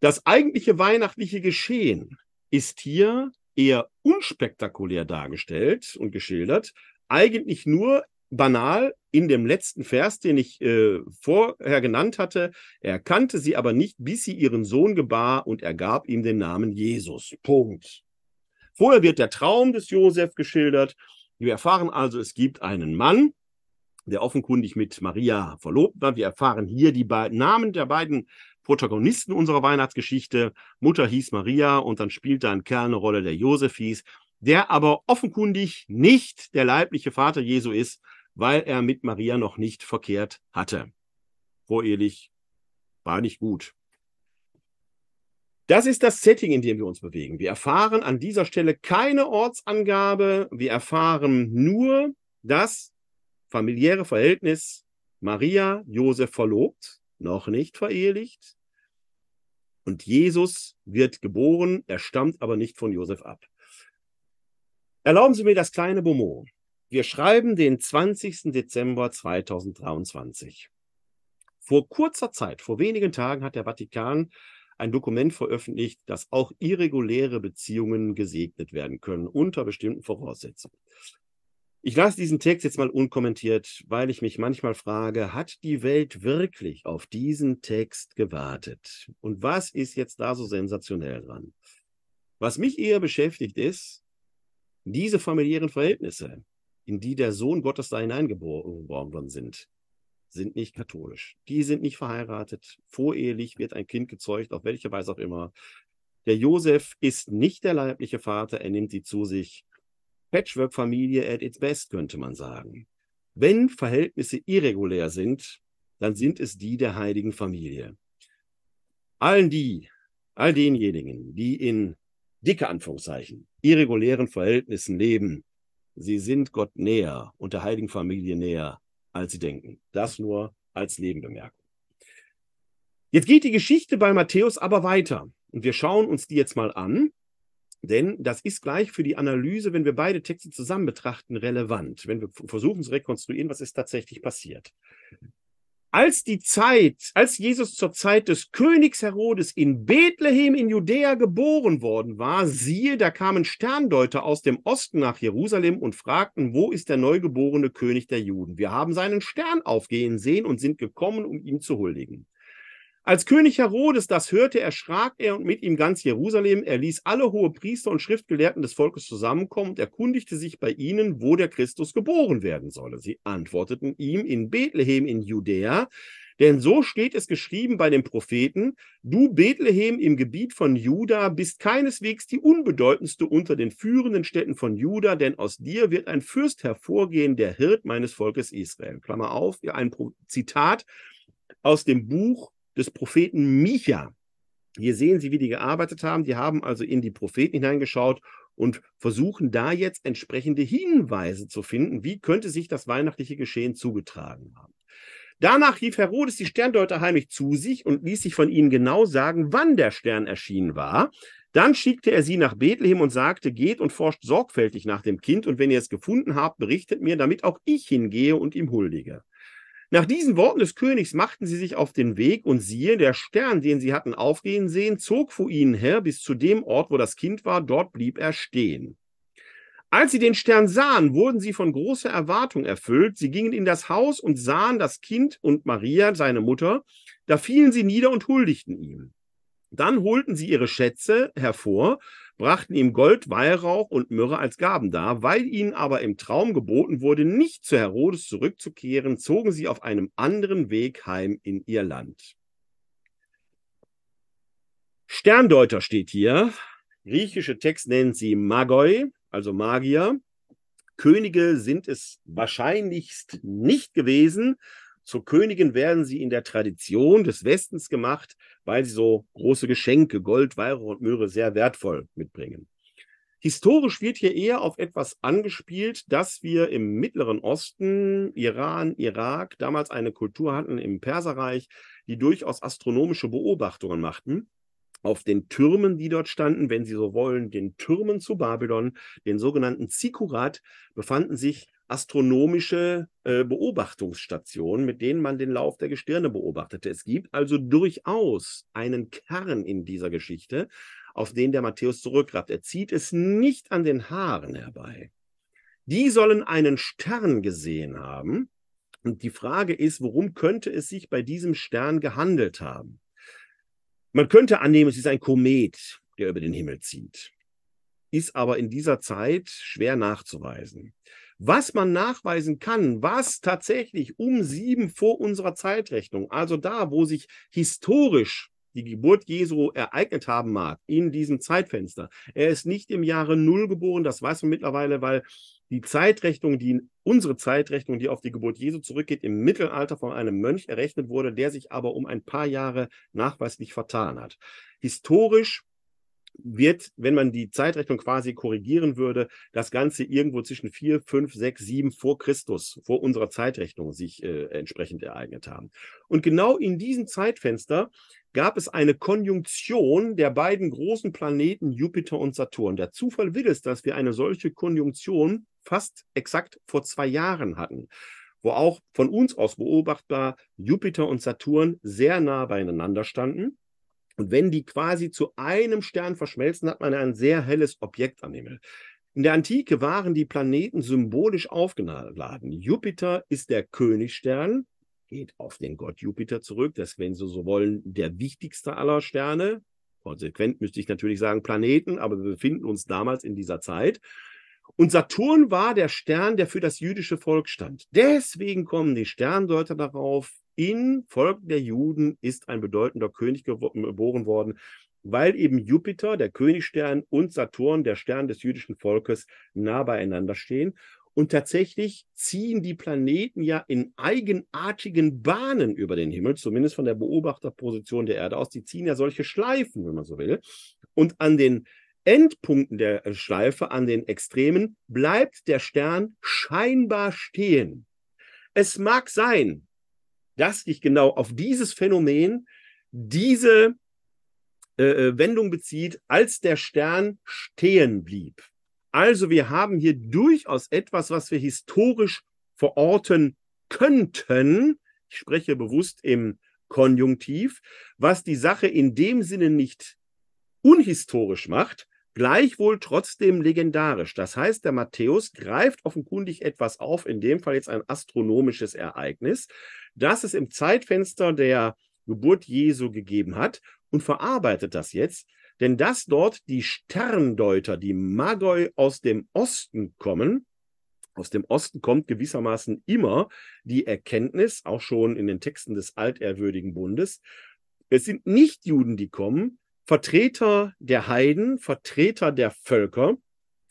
Das eigentliche weihnachtliche Geschehen ist hier eher unspektakulär dargestellt und geschildert, eigentlich nur banal in dem letzten Vers, den ich äh, vorher genannt hatte. Er kannte sie aber nicht, bis sie ihren Sohn gebar und er gab ihm den Namen Jesus. Punkt. Vorher wird der Traum des Josef geschildert. Wir erfahren also, es gibt einen Mann, der offenkundig mit Maria verlobt war. Wir erfahren hier die beiden Namen der beiden Protagonisten unserer Weihnachtsgeschichte. Mutter hieß Maria und dann spielt da ein Kerl eine Rolle, der Josef hieß, der aber offenkundig nicht der leibliche Vater Jesu ist, weil er mit Maria noch nicht verkehrt hatte. Vorehelich war nicht gut. Das ist das Setting, in dem wir uns bewegen. Wir erfahren an dieser Stelle keine Ortsangabe. Wir erfahren nur das familiäre Verhältnis Maria, Josef verlobt, noch nicht verehelicht. Und Jesus wird geboren, er stammt aber nicht von Josef ab. Erlauben Sie mir das kleine Beaumont. Wir schreiben den 20. Dezember 2023. Vor kurzer Zeit, vor wenigen Tagen, hat der Vatikan ein Dokument veröffentlicht, dass auch irreguläre Beziehungen gesegnet werden können unter bestimmten Voraussetzungen. Ich lasse diesen Text jetzt mal unkommentiert, weil ich mich manchmal frage, hat die Welt wirklich auf diesen Text gewartet? Und was ist jetzt da so sensationell dran? Was mich eher beschäftigt ist, diese familiären Verhältnisse in die der Sohn Gottes da hineingeboren worden sind, sind nicht katholisch. Die sind nicht verheiratet. Vorehelich wird ein Kind gezeugt, auf welche Weise auch immer. Der Josef ist nicht der leibliche Vater, er nimmt sie zu sich. Patchwork-Familie at its best, könnte man sagen. Wenn Verhältnisse irregulär sind, dann sind es die der heiligen Familie. Allen die, all denjenigen, die in dicke Anführungszeichen, irregulären Verhältnissen leben, sie sind Gott näher und der heiligen Familie näher, als sie denken. Das nur als Nebenbemerkung. Jetzt geht die Geschichte bei Matthäus aber weiter. Und wir schauen uns die jetzt mal an, denn das ist gleich für die Analyse, wenn wir beide Texte zusammen betrachten, relevant, wenn wir versuchen zu rekonstruieren, was ist tatsächlich passiert. Als die Zeit, als Jesus zur Zeit des Königs Herodes in Bethlehem in Judäa geboren worden war, siehe, da kamen Sterndeuter aus dem Osten nach Jerusalem und fragten, wo ist der neugeborene König der Juden? Wir haben seinen Stern aufgehen sehen und sind gekommen, um ihm zu huldigen. Als König Herodes das hörte, erschrak er und mit ihm ganz Jerusalem. Er ließ alle hohe Priester und Schriftgelehrten des Volkes zusammenkommen und erkundigte sich bei ihnen, wo der Christus geboren werden solle. Sie antworteten ihm in Bethlehem in Judäa, denn so steht es geschrieben bei den Propheten, du Bethlehem im Gebiet von Juda bist keineswegs die unbedeutendste unter den führenden Städten von Juda, denn aus dir wird ein Fürst hervorgehen, der Hirt meines Volkes Israel. Klammer auf, ein Zitat aus dem Buch des Propheten Micha. Hier sehen Sie, wie die gearbeitet haben. Die haben also in die Propheten hineingeschaut und versuchen da jetzt entsprechende Hinweise zu finden, wie könnte sich das weihnachtliche Geschehen zugetragen haben. Danach rief Herodes die Sterndeuter heimlich zu sich und ließ sich von ihnen genau sagen, wann der Stern erschienen war. Dann schickte er sie nach Bethlehem und sagte, geht und forscht sorgfältig nach dem Kind und wenn ihr es gefunden habt, berichtet mir, damit auch ich hingehe und ihm huldige. Nach diesen Worten des Königs machten sie sich auf den Weg und siehe, der Stern, den sie hatten aufgehen sehen, zog vor ihnen her bis zu dem Ort, wo das Kind war, dort blieb er stehen. Als sie den Stern sahen, wurden sie von großer Erwartung erfüllt. Sie gingen in das Haus und sahen das Kind und Maria, seine Mutter. Da fielen sie nieder und huldigten ihm. Dann holten sie ihre Schätze hervor brachten ihm Gold, Weihrauch und Myrrhe als Gaben dar. Weil ihnen aber im Traum geboten wurde, nicht zu Herodes zurückzukehren, zogen sie auf einem anderen Weg heim in ihr Land. Sterndeuter steht hier. Griechische Text nennt sie Magoi, also Magier. Könige sind es wahrscheinlichst nicht gewesen, zur Königin werden sie in der Tradition des Westens gemacht, weil sie so große Geschenke, Gold, Weihrauch und Möhre sehr wertvoll mitbringen. Historisch wird hier eher auf etwas angespielt, dass wir im Mittleren Osten, Iran, Irak, damals eine Kultur hatten im Perserreich, die durchaus astronomische Beobachtungen machten auf den Türmen, die dort standen, wenn Sie so wollen, den Türmen zu Babylon, den sogenannten Zikurat, befanden sich astronomische äh, Beobachtungsstationen, mit denen man den Lauf der Gestirne beobachtete. Es gibt also durchaus einen Kern in dieser Geschichte, auf den der Matthäus zurückgreift. Er zieht es nicht an den Haaren herbei. Die sollen einen Stern gesehen haben. Und die Frage ist, worum könnte es sich bei diesem Stern gehandelt haben? Man könnte annehmen, es ist ein Komet, der über den Himmel zieht. Ist aber in dieser Zeit schwer nachzuweisen. Was man nachweisen kann, was tatsächlich um sieben vor unserer Zeitrechnung, also da, wo sich historisch die Geburt Jesu ereignet haben mag, in diesem Zeitfenster. Er ist nicht im Jahre Null geboren, das weiß man mittlerweile, weil die Zeitrechnung, die unsere Zeitrechnung, die auf die Geburt Jesu zurückgeht, im Mittelalter von einem Mönch errechnet wurde, der sich aber um ein paar Jahre nachweislich vertan hat. Historisch wird, wenn man die Zeitrechnung quasi korrigieren würde, das Ganze irgendwo zwischen 4, 5, 6, 7 vor Christus, vor unserer Zeitrechnung sich äh, entsprechend ereignet haben. Und genau in diesem Zeitfenster gab es eine Konjunktion der beiden großen Planeten Jupiter und Saturn. Der Zufall will es, dass wir eine solche Konjunktion fast exakt vor zwei Jahren hatten, wo auch von uns aus beobachtbar Jupiter und Saturn sehr nah beieinander standen. Und wenn die quasi zu einem Stern verschmelzen, hat man ein sehr helles Objekt am Himmel. In der Antike waren die Planeten symbolisch aufgeladen. Jupiter ist der Königstern, geht auf den Gott Jupiter zurück. Das, wenn Sie so wollen, der wichtigste aller Sterne. Konsequent müsste ich natürlich sagen Planeten, aber wir befinden uns damals in dieser Zeit. Und Saturn war der Stern, der für das jüdische Volk stand. Deswegen kommen die Sterndeuter darauf, in Volk der Juden ist ein bedeutender König geboren worden, weil eben Jupiter, der Königstern, und Saturn, der Stern des jüdischen Volkes, nah beieinander stehen. Und tatsächlich ziehen die Planeten ja in eigenartigen Bahnen über den Himmel, zumindest von der Beobachterposition der Erde aus. Die ziehen ja solche Schleifen, wenn man so will. Und an den Endpunkten der Schleife, an den Extremen, bleibt der Stern scheinbar stehen. Es mag sein, dass sich genau auf dieses Phänomen diese äh, äh, Wendung bezieht, als der Stern stehen blieb. Also wir haben hier durchaus etwas, was wir historisch verorten könnten. Ich spreche bewusst im Konjunktiv, was die Sache in dem Sinne nicht unhistorisch macht, gleichwohl trotzdem legendarisch. Das heißt, der Matthäus greift offenkundig etwas auf, in dem Fall jetzt ein astronomisches Ereignis, das es im Zeitfenster der Geburt Jesu gegeben hat und verarbeitet das jetzt, denn dass dort die Sterndeuter, die Magoi aus dem Osten kommen, aus dem Osten kommt gewissermaßen immer die Erkenntnis, auch schon in den Texten des altehrwürdigen Bundes, es sind nicht Juden, die kommen, Vertreter der Heiden, Vertreter der Völker,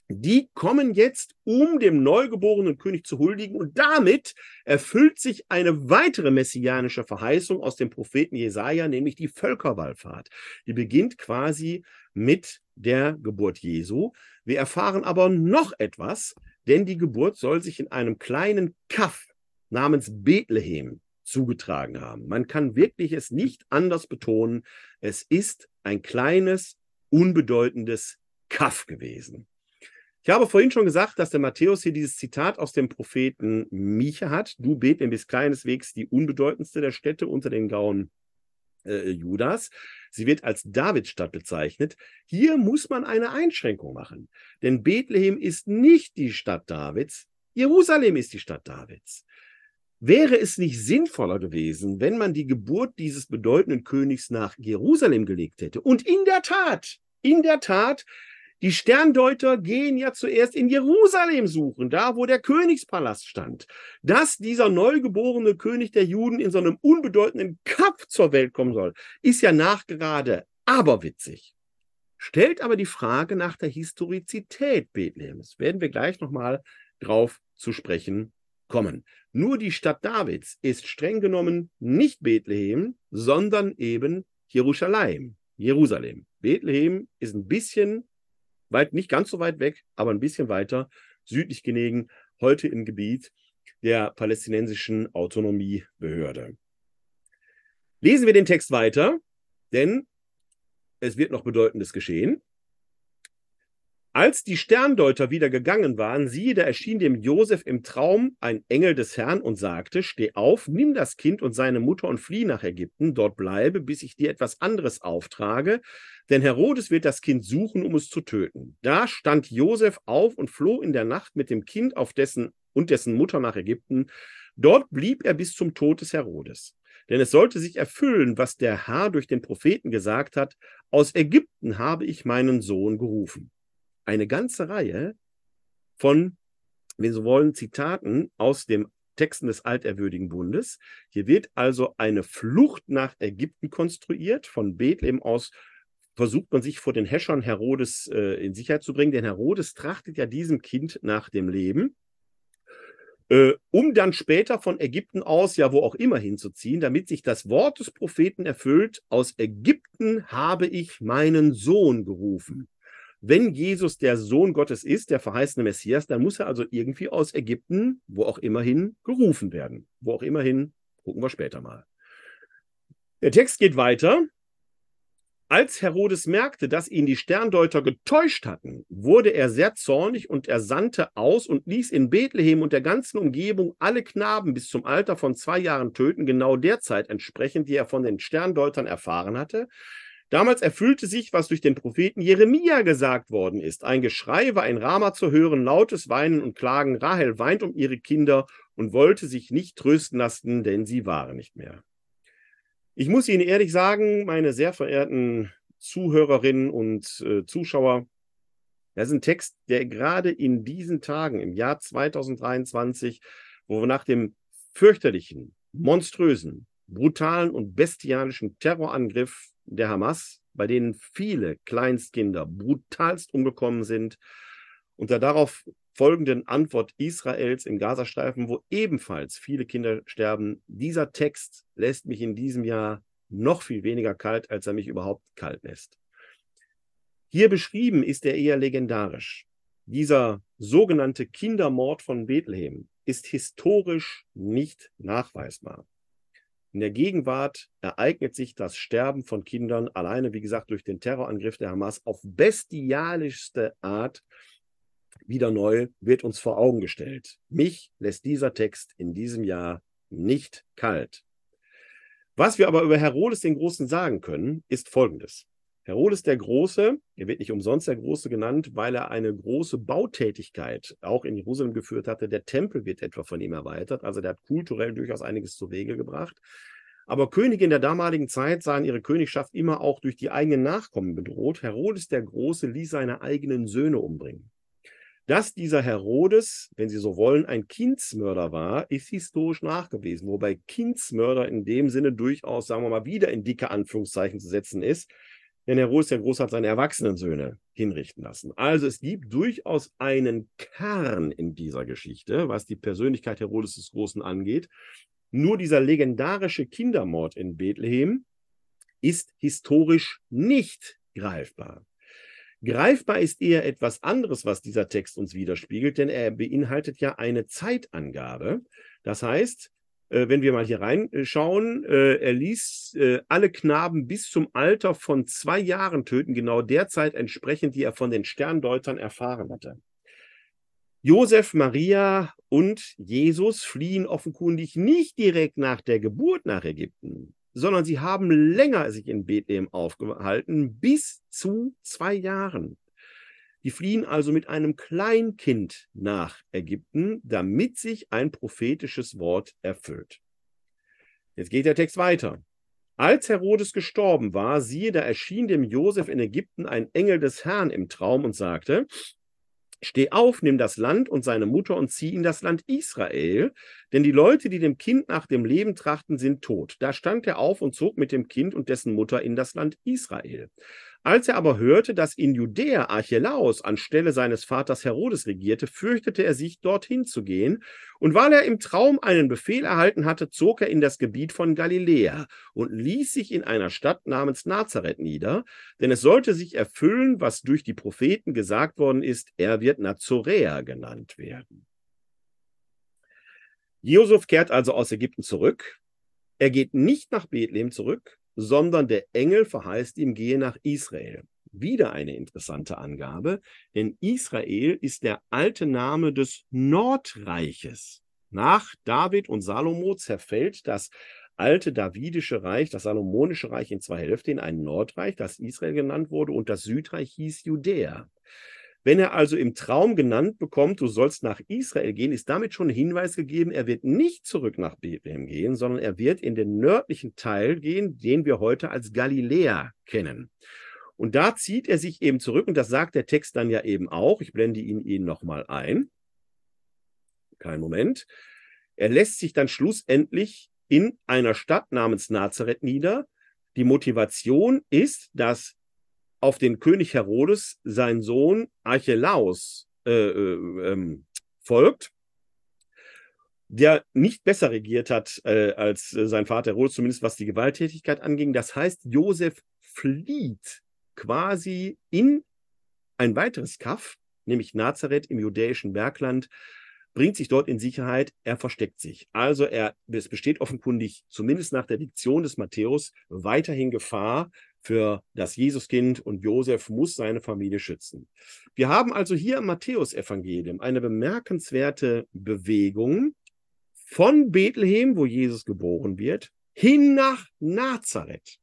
die kommen jetzt, um dem neugeborenen König zu huldigen. Und damit erfüllt sich eine weitere messianische Verheißung aus dem Propheten Jesaja, nämlich die Völkerwallfahrt. Die beginnt quasi mit der Geburt Jesu. Wir erfahren aber noch etwas, denn die Geburt soll sich in einem kleinen Kaff namens Bethlehem zugetragen haben. Man kann wirklich es nicht anders betonen. Es ist ein kleines, unbedeutendes Kaff gewesen. Ich habe vorhin schon gesagt, dass der Matthäus hier dieses Zitat aus dem Propheten Micha hat. Du Bethlehem bist keineswegs die unbedeutendste der Städte unter den Gauen äh, Judas. Sie wird als Davidstadt bezeichnet. Hier muss man eine Einschränkung machen, denn Bethlehem ist nicht die Stadt Davids, Jerusalem ist die Stadt Davids. Wäre es nicht sinnvoller gewesen, wenn man die Geburt dieses bedeutenden Königs nach Jerusalem gelegt hätte? Und in der Tat, in der Tat die Sterndeuter gehen ja zuerst in Jerusalem suchen, da wo der Königspalast stand. Dass dieser neugeborene König der Juden in so einem unbedeutenden Kampf zur Welt kommen soll, ist ja nachgerade aberwitzig. Stellt aber die Frage nach der Historizität Bethlehems. Werden wir gleich nochmal drauf zu sprechen kommen. Nur die Stadt Davids ist streng genommen nicht Bethlehem, sondern eben Jerusalem. Jerusalem. Bethlehem ist ein bisschen weit, nicht ganz so weit weg, aber ein bisschen weiter, südlich gelegen, heute im Gebiet der palästinensischen Autonomiebehörde. Lesen wir den Text weiter, denn es wird noch Bedeutendes geschehen. Als die Sterndeuter wieder gegangen waren, siehe, da erschien dem Josef im Traum ein Engel des Herrn und sagte, steh auf, nimm das Kind und seine Mutter und flieh nach Ägypten, dort bleibe, bis ich dir etwas anderes auftrage, denn Herodes wird das Kind suchen, um es zu töten. Da stand Josef auf und floh in der Nacht mit dem Kind auf dessen und dessen Mutter nach Ägypten. Dort blieb er bis zum Tod des Herodes. Denn es sollte sich erfüllen, was der Herr durch den Propheten gesagt hat, aus Ägypten habe ich meinen Sohn gerufen eine ganze Reihe von, wenn Sie wollen, Zitaten aus dem Texten des Alterwürdigen Bundes. Hier wird also eine Flucht nach Ägypten konstruiert. Von Bethlehem aus versucht man sich vor den Häschern Herodes äh, in Sicherheit zu bringen, denn Herodes trachtet ja diesem Kind nach dem Leben, äh, um dann später von Ägypten aus, ja wo auch immer hinzuziehen, damit sich das Wort des Propheten erfüllt, aus Ägypten habe ich meinen Sohn gerufen. Wenn Jesus der Sohn Gottes ist, der verheißene Messias, dann muss er also irgendwie aus Ägypten, wo auch immerhin, gerufen werden. Wo auch immerhin, gucken wir später mal. Der Text geht weiter. Als Herodes merkte, dass ihn die Sterndeuter getäuscht hatten, wurde er sehr zornig und er sandte aus und ließ in Bethlehem und der ganzen Umgebung alle Knaben bis zum Alter von zwei Jahren töten, genau der Zeit entsprechend, die er von den Sterndeutern erfahren hatte. Damals erfüllte sich, was durch den Propheten Jeremia gesagt worden ist. Ein Geschrei war in Rama zu hören, lautes Weinen und Klagen. Rahel weint um ihre Kinder und wollte sich nicht trösten lassen, denn sie waren nicht mehr. Ich muss Ihnen ehrlich sagen, meine sehr verehrten Zuhörerinnen und äh, Zuschauer, das ist ein Text, der gerade in diesen Tagen, im Jahr 2023, wo wir nach dem fürchterlichen, monströsen, brutalen und bestialischen Terrorangriff der Hamas, bei denen viele Kleinstkinder brutalst umgekommen sind, und der darauf folgenden Antwort Israels im Gazastreifen, wo ebenfalls viele Kinder sterben. Dieser Text lässt mich in diesem Jahr noch viel weniger kalt, als er mich überhaupt kalt lässt. Hier beschrieben ist er eher legendarisch. Dieser sogenannte Kindermord von Bethlehem ist historisch nicht nachweisbar. In der Gegenwart ereignet sich das Sterben von Kindern alleine, wie gesagt, durch den Terrorangriff der Hamas auf bestialischste Art wieder neu, wird uns vor Augen gestellt. Mich lässt dieser Text in diesem Jahr nicht kalt. Was wir aber über Herodes den Großen sagen können, ist Folgendes. Herodes der Große, er wird nicht umsonst der Große genannt, weil er eine große Bautätigkeit auch in Jerusalem geführt hatte. Der Tempel wird etwa von ihm erweitert, also der hat kulturell durchaus einiges zu Wege gebracht. Aber Könige in der damaligen Zeit sahen ihre Königschaft immer auch durch die eigenen Nachkommen bedroht. Herodes der Große ließ seine eigenen Söhne umbringen. Dass dieser Herodes, wenn Sie so wollen, ein Kindsmörder war, ist historisch nachgewiesen, wobei Kindsmörder in dem Sinne durchaus, sagen wir mal, wieder in dicke Anführungszeichen zu setzen ist. Denn Herodes der Große hat seine erwachsenen Söhne hinrichten lassen. Also es gibt durchaus einen Kern in dieser Geschichte, was die Persönlichkeit Herodes des Großen angeht. Nur dieser legendarische Kindermord in Bethlehem ist historisch nicht greifbar. Greifbar ist eher etwas anderes, was dieser Text uns widerspiegelt, denn er beinhaltet ja eine Zeitangabe. Das heißt, wenn wir mal hier reinschauen, äh, er ließ äh, alle Knaben bis zum Alter von zwei Jahren töten, genau der Zeit entsprechend, die er von den Sterndeutern erfahren hatte. Josef, Maria und Jesus fliehen offenkundig nicht direkt nach der Geburt nach Ägypten, sondern sie haben länger sich in Bethlehem aufgehalten, bis zu zwei Jahren. Die fliehen also mit einem Kleinkind nach Ägypten, damit sich ein prophetisches Wort erfüllt. Jetzt geht der Text weiter. Als Herodes gestorben war, siehe, da erschien dem Josef in Ägypten ein Engel des Herrn im Traum und sagte, Steh auf, nimm das Land und seine Mutter und zieh in das Land Israel, denn die Leute, die dem Kind nach dem Leben trachten, sind tot. Da stand er auf und zog mit dem Kind und dessen Mutter in das Land Israel. Als er aber hörte, dass in Judäa Archelaus anstelle seines Vaters Herodes regierte, fürchtete er sich, dorthin zu gehen. Und weil er im Traum einen Befehl erhalten hatte, zog er in das Gebiet von Galiläa und ließ sich in einer Stadt namens Nazareth nieder, denn es sollte sich erfüllen, was durch die Propheten gesagt worden ist, er wird Nazoräer genannt werden. Josef kehrt also aus Ägypten zurück. Er geht nicht nach Bethlehem zurück, sondern der Engel verheißt ihm, gehe nach Israel. Wieder eine interessante Angabe, denn Israel ist der alte Name des Nordreiches. Nach David und Salomo zerfällt das alte davidische Reich, das salomonische Reich in zwei Hälften, in ein Nordreich, das Israel genannt wurde, und das Südreich hieß Judäa. Wenn er also im Traum genannt bekommt, du sollst nach Israel gehen, ist damit schon ein Hinweis gegeben, er wird nicht zurück nach Bethlehem gehen, sondern er wird in den nördlichen Teil gehen, den wir heute als Galiläa kennen. Und da zieht er sich eben zurück und das sagt der Text dann ja eben auch. Ich blende ihn Ihnen nochmal ein. Kein Moment. Er lässt sich dann schlussendlich in einer Stadt namens Nazareth nieder. Die Motivation ist, dass auf den König Herodes sein Sohn Archelaus äh, äh, ähm, folgt, der nicht besser regiert hat äh, als äh, sein Vater Herodes, zumindest was die Gewalttätigkeit anging. Das heißt, Josef flieht quasi in ein weiteres Kaff, nämlich Nazareth im judäischen Bergland, bringt sich dort in Sicherheit, er versteckt sich. Also er, es besteht offenkundig, zumindest nach der Diktion des Matthäus, weiterhin Gefahr für das Jesuskind und Josef muss seine Familie schützen. Wir haben also hier im Matthäusevangelium eine bemerkenswerte Bewegung von Bethlehem, wo Jesus geboren wird, hin nach Nazareth.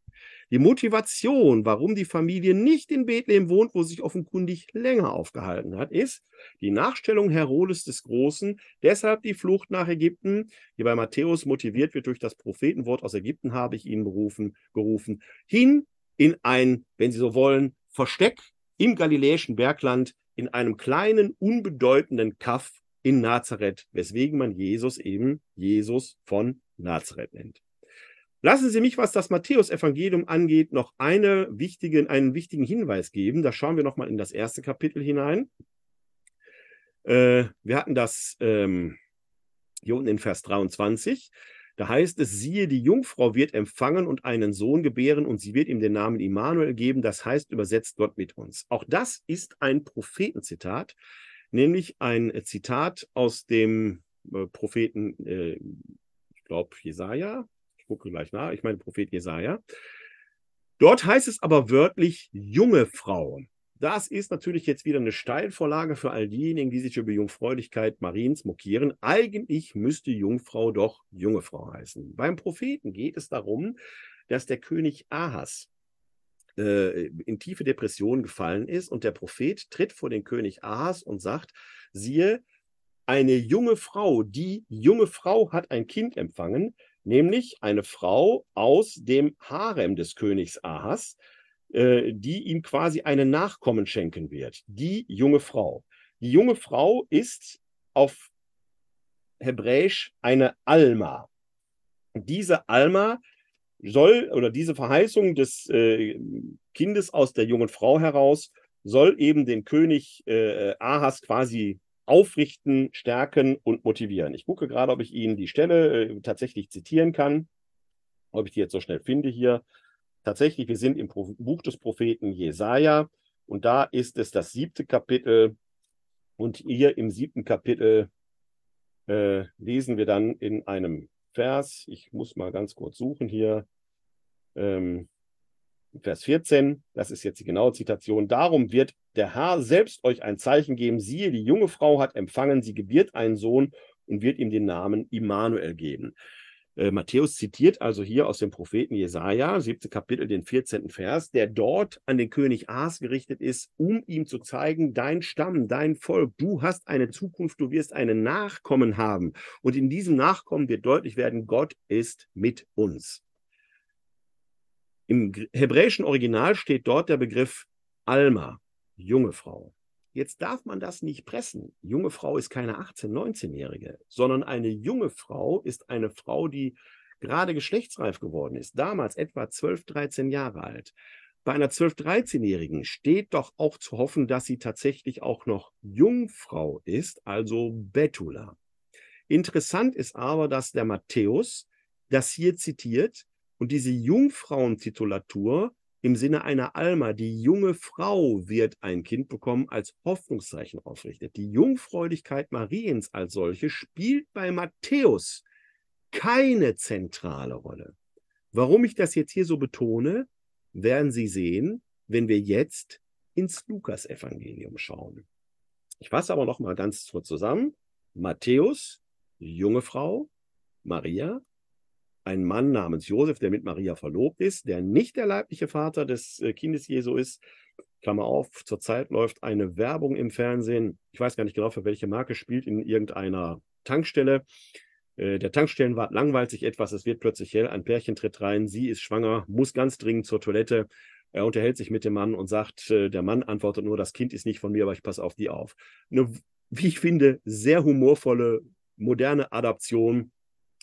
Die Motivation, warum die Familie nicht in Bethlehem wohnt, wo sie sich offenkundig länger aufgehalten hat, ist die Nachstellung Herodes des Großen, deshalb die Flucht nach Ägypten, die bei Matthäus motiviert wird durch das Prophetenwort aus Ägypten, habe ich ihn berufen, gerufen, hin in ein, wenn Sie so wollen, Versteck im galiläischen Bergland in einem kleinen, unbedeutenden Kaff in Nazareth, weswegen man Jesus eben Jesus von Nazareth nennt. Lassen Sie mich, was das Matthäus-Evangelium angeht, noch eine wichtige, einen wichtigen Hinweis geben. Da schauen wir nochmal in das erste Kapitel hinein. Äh, wir hatten das ähm, hier unten in Vers 23. Da heißt es, siehe, die Jungfrau wird empfangen und einen Sohn gebären und sie wird ihm den Namen Immanuel geben. Das heißt übersetzt Gott mit uns. Auch das ist ein Prophetenzitat, nämlich ein Zitat aus dem äh, Propheten, äh, ich glaube, Jesaja. Ich gucke gleich nach. Ich meine, Prophet Jesaja. Dort heißt es aber wörtlich junge Frau. Das ist natürlich jetzt wieder eine Steilvorlage für all diejenigen, die sich über Jungfräulichkeit Mariens mokieren. Eigentlich müsste Jungfrau doch junge Frau heißen. Beim Propheten geht es darum, dass der König Ahas äh, in tiefe Depression gefallen ist und der Prophet tritt vor den König Ahas und sagt, siehe, eine junge Frau, die junge Frau hat ein Kind empfangen, nämlich eine Frau aus dem Harem des Königs Ahas, äh, die ihm quasi einen Nachkommen schenken wird. Die junge Frau. Die junge Frau ist auf Hebräisch eine Alma. Diese Alma soll oder diese Verheißung des äh, Kindes aus der jungen Frau heraus soll eben den König äh, Ahas quasi aufrichten, stärken und motivieren. Ich gucke gerade, ob ich Ihnen die Stelle äh, tatsächlich zitieren kann, ob ich die jetzt so schnell finde hier tatsächlich, wir sind im Buch des Propheten Jesaja und da ist es das siebte Kapitel und hier im siebten Kapitel äh, lesen wir dann in einem Vers, ich muss mal ganz kurz suchen hier, ähm, Vers 14, das ist jetzt die genaue Zitation, darum wird der Herr selbst euch ein Zeichen geben, siehe, die junge Frau hat empfangen, sie gebiert einen Sohn und wird ihm den Namen Immanuel geben. Äh, Matthäus zitiert also hier aus dem Propheten Jesaja, siebte Kapitel, den 14. Vers, der dort an den König Ahas gerichtet ist, um ihm zu zeigen, dein Stamm, dein Volk, du hast eine Zukunft, du wirst einen Nachkommen haben. Und in diesem Nachkommen wird deutlich werden, Gott ist mit uns. Im hebräischen Original steht dort der Begriff Alma, junge Frau. Jetzt darf man das nicht pressen. Junge Frau ist keine 18-, 19-Jährige, sondern eine junge Frau ist eine Frau, die gerade geschlechtsreif geworden ist, damals etwa 12, 13 Jahre alt. bei einer 12-, 13-Jährigen steht doch auch zu hoffen, dass sie tatsächlich auch noch Jungfrau ist, also Betula. Interessant ist aber, dass der Matthäus das hier zitiert und diese Jungfrauentitulatur im Sinne einer Alma, die junge Frau wird ein Kind bekommen, als Hoffnungszeichen aufrichtet. Die Jungfräulichkeit Mariens als solche spielt bei Matthäus keine zentrale Rolle. Warum ich das jetzt hier so betone, werden Sie sehen, wenn wir jetzt ins Lukas-Evangelium schauen. Ich fasse aber noch mal ganz kurz zusammen. Matthäus, junge Frau, Maria, ein Mann namens Josef, der mit Maria verlobt ist, der nicht der leibliche Vater des äh, Kindes Jesu ist. Klammer auf, zurzeit läuft eine Werbung im Fernsehen. Ich weiß gar nicht genau, für welche Marke spielt in irgendeiner Tankstelle. Äh, der Tankstellenwart langweilt sich etwas, es wird plötzlich hell, ein Pärchen tritt rein, sie ist schwanger, muss ganz dringend zur Toilette. Er unterhält sich mit dem Mann und sagt, äh, der Mann antwortet nur, das Kind ist nicht von mir, aber ich passe auf die auf. Eine, wie ich finde, sehr humorvolle, moderne Adaption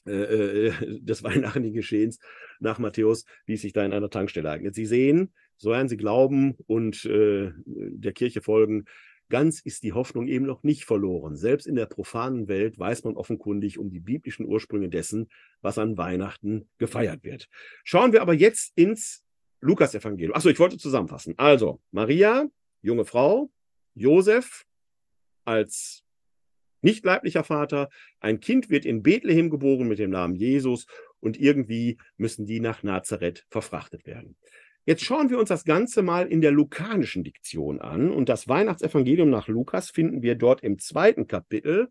äh, des weihnachtlichen Geschehens nach Matthäus, wie es sich da in einer Tankstelle eignet. Sie sehen, so werden Sie glauben und äh, der Kirche folgen, Ganz ist die Hoffnung eben noch nicht verloren. Selbst in der profanen Welt weiß man offenkundig um die biblischen Ursprünge dessen, was an Weihnachten gefeiert wird. Schauen wir aber jetzt ins Lukas-Evangelium. Achso, ich wollte zusammenfassen. Also, Maria, junge Frau, Josef als nicht leiblicher Vater, ein Kind wird in Bethlehem geboren mit dem Namen Jesus und irgendwie müssen die nach Nazareth verfrachtet werden. Jetzt schauen wir uns das Ganze mal in der lukanischen Diktion an. Und das Weihnachtsevangelium nach Lukas finden wir dort im zweiten Kapitel.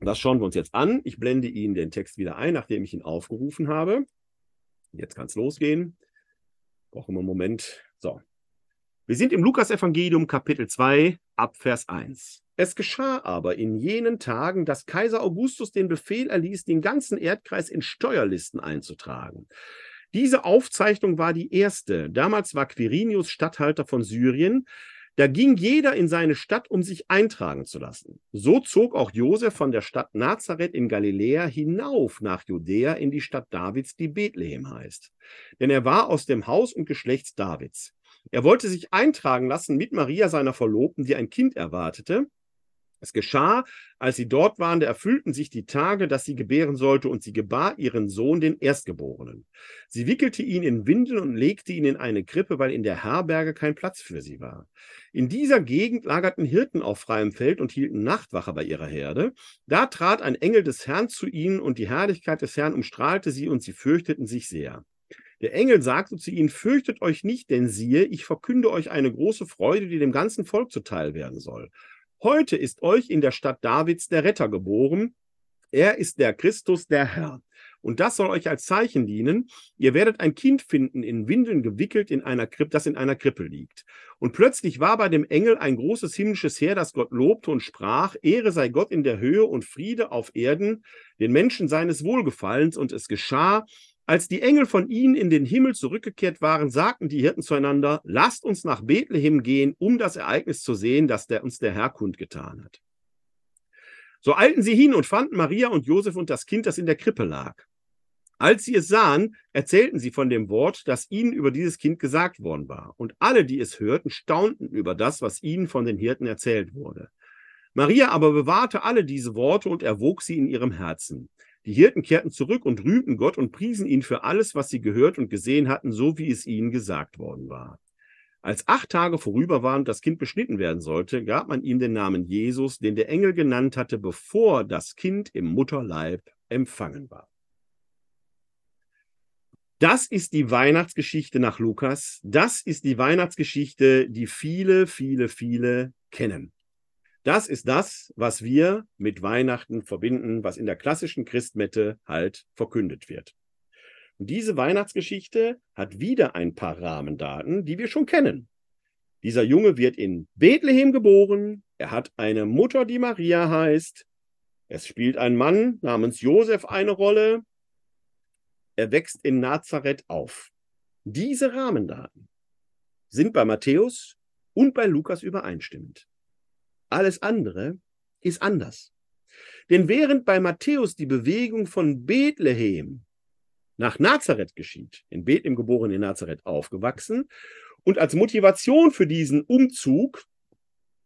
Das schauen wir uns jetzt an. Ich blende Ihnen den Text wieder ein, nachdem ich ihn aufgerufen habe. Jetzt kann es losgehen. Brauchen wir einen Moment. So. Wir sind im Lukasevangelium Kapitel 2 ab Vers 1. Es geschah aber in jenen Tagen, dass Kaiser Augustus den Befehl erließ, den ganzen Erdkreis in Steuerlisten einzutragen. Diese Aufzeichnung war die erste. Damals war Quirinius Statthalter von Syrien. Da ging jeder in seine Stadt, um sich eintragen zu lassen. So zog auch Josef von der Stadt Nazareth in Galiläa hinauf nach Judäa in die Stadt Davids, die Bethlehem heißt. Denn er war aus dem Haus und Geschlechts Davids. Er wollte sich eintragen lassen mit Maria, seiner Verlobten, die ein Kind erwartete. Es geschah, als sie dort waren, da erfüllten sich die Tage, dass sie gebären sollte, und sie gebar ihren Sohn, den Erstgeborenen. Sie wickelte ihn in Windeln und legte ihn in eine Krippe, weil in der Herberge kein Platz für sie war. In dieser Gegend lagerten Hirten auf freiem Feld und hielten Nachtwache bei ihrer Herde. Da trat ein Engel des Herrn zu ihnen, und die Herrlichkeit des Herrn umstrahlte sie, und sie fürchteten sich sehr. Der Engel sagte zu ihnen, fürchtet euch nicht, denn siehe, ich verkünde euch eine große Freude, die dem ganzen Volk zuteil werden soll. Heute ist euch in der Stadt Davids der Retter geboren. Er ist der Christus, der Herr. Und das soll euch als Zeichen dienen. Ihr werdet ein Kind finden, in Windeln gewickelt, in einer Krippe, das in einer Krippe liegt. Und plötzlich war bei dem Engel ein großes himmlisches Heer, das Gott lobte und sprach, Ehre sei Gott in der Höhe und Friede auf Erden, den Menschen seines Wohlgefallens. Und es geschah, als die Engel von ihnen in den Himmel zurückgekehrt waren, sagten die Hirten zueinander, lasst uns nach Bethlehem gehen, um das Ereignis zu sehen, das der, uns der Herr kundgetan hat. So eilten sie hin und fanden Maria und Josef und das Kind, das in der Krippe lag. Als sie es sahen, erzählten sie von dem Wort, das ihnen über dieses Kind gesagt worden war. Und alle, die es hörten, staunten über das, was ihnen von den Hirten erzählt wurde. Maria aber bewahrte alle diese Worte und erwog sie in ihrem Herzen. Die Hirten kehrten zurück und rühmten Gott und priesen ihn für alles, was sie gehört und gesehen hatten, so wie es ihnen gesagt worden war. Als acht Tage vorüber waren und das Kind beschnitten werden sollte, gab man ihm den Namen Jesus, den der Engel genannt hatte, bevor das Kind im Mutterleib empfangen war. Das ist die Weihnachtsgeschichte nach Lukas. Das ist die Weihnachtsgeschichte, die viele, viele, viele kennen. Das ist das, was wir mit Weihnachten verbinden, was in der klassischen Christmette halt verkündet wird. Und diese Weihnachtsgeschichte hat wieder ein paar Rahmendaten, die wir schon kennen. Dieser Junge wird in Bethlehem geboren. Er hat eine Mutter, die Maria heißt. Es spielt ein Mann namens Josef eine Rolle. Er wächst in Nazareth auf. Diese Rahmendaten sind bei Matthäus und bei Lukas übereinstimmend. Alles andere ist anders. Denn während bei Matthäus die Bewegung von Bethlehem nach Nazareth geschieht, in Bethlehem geboren, in Nazareth aufgewachsen und als Motivation für diesen Umzug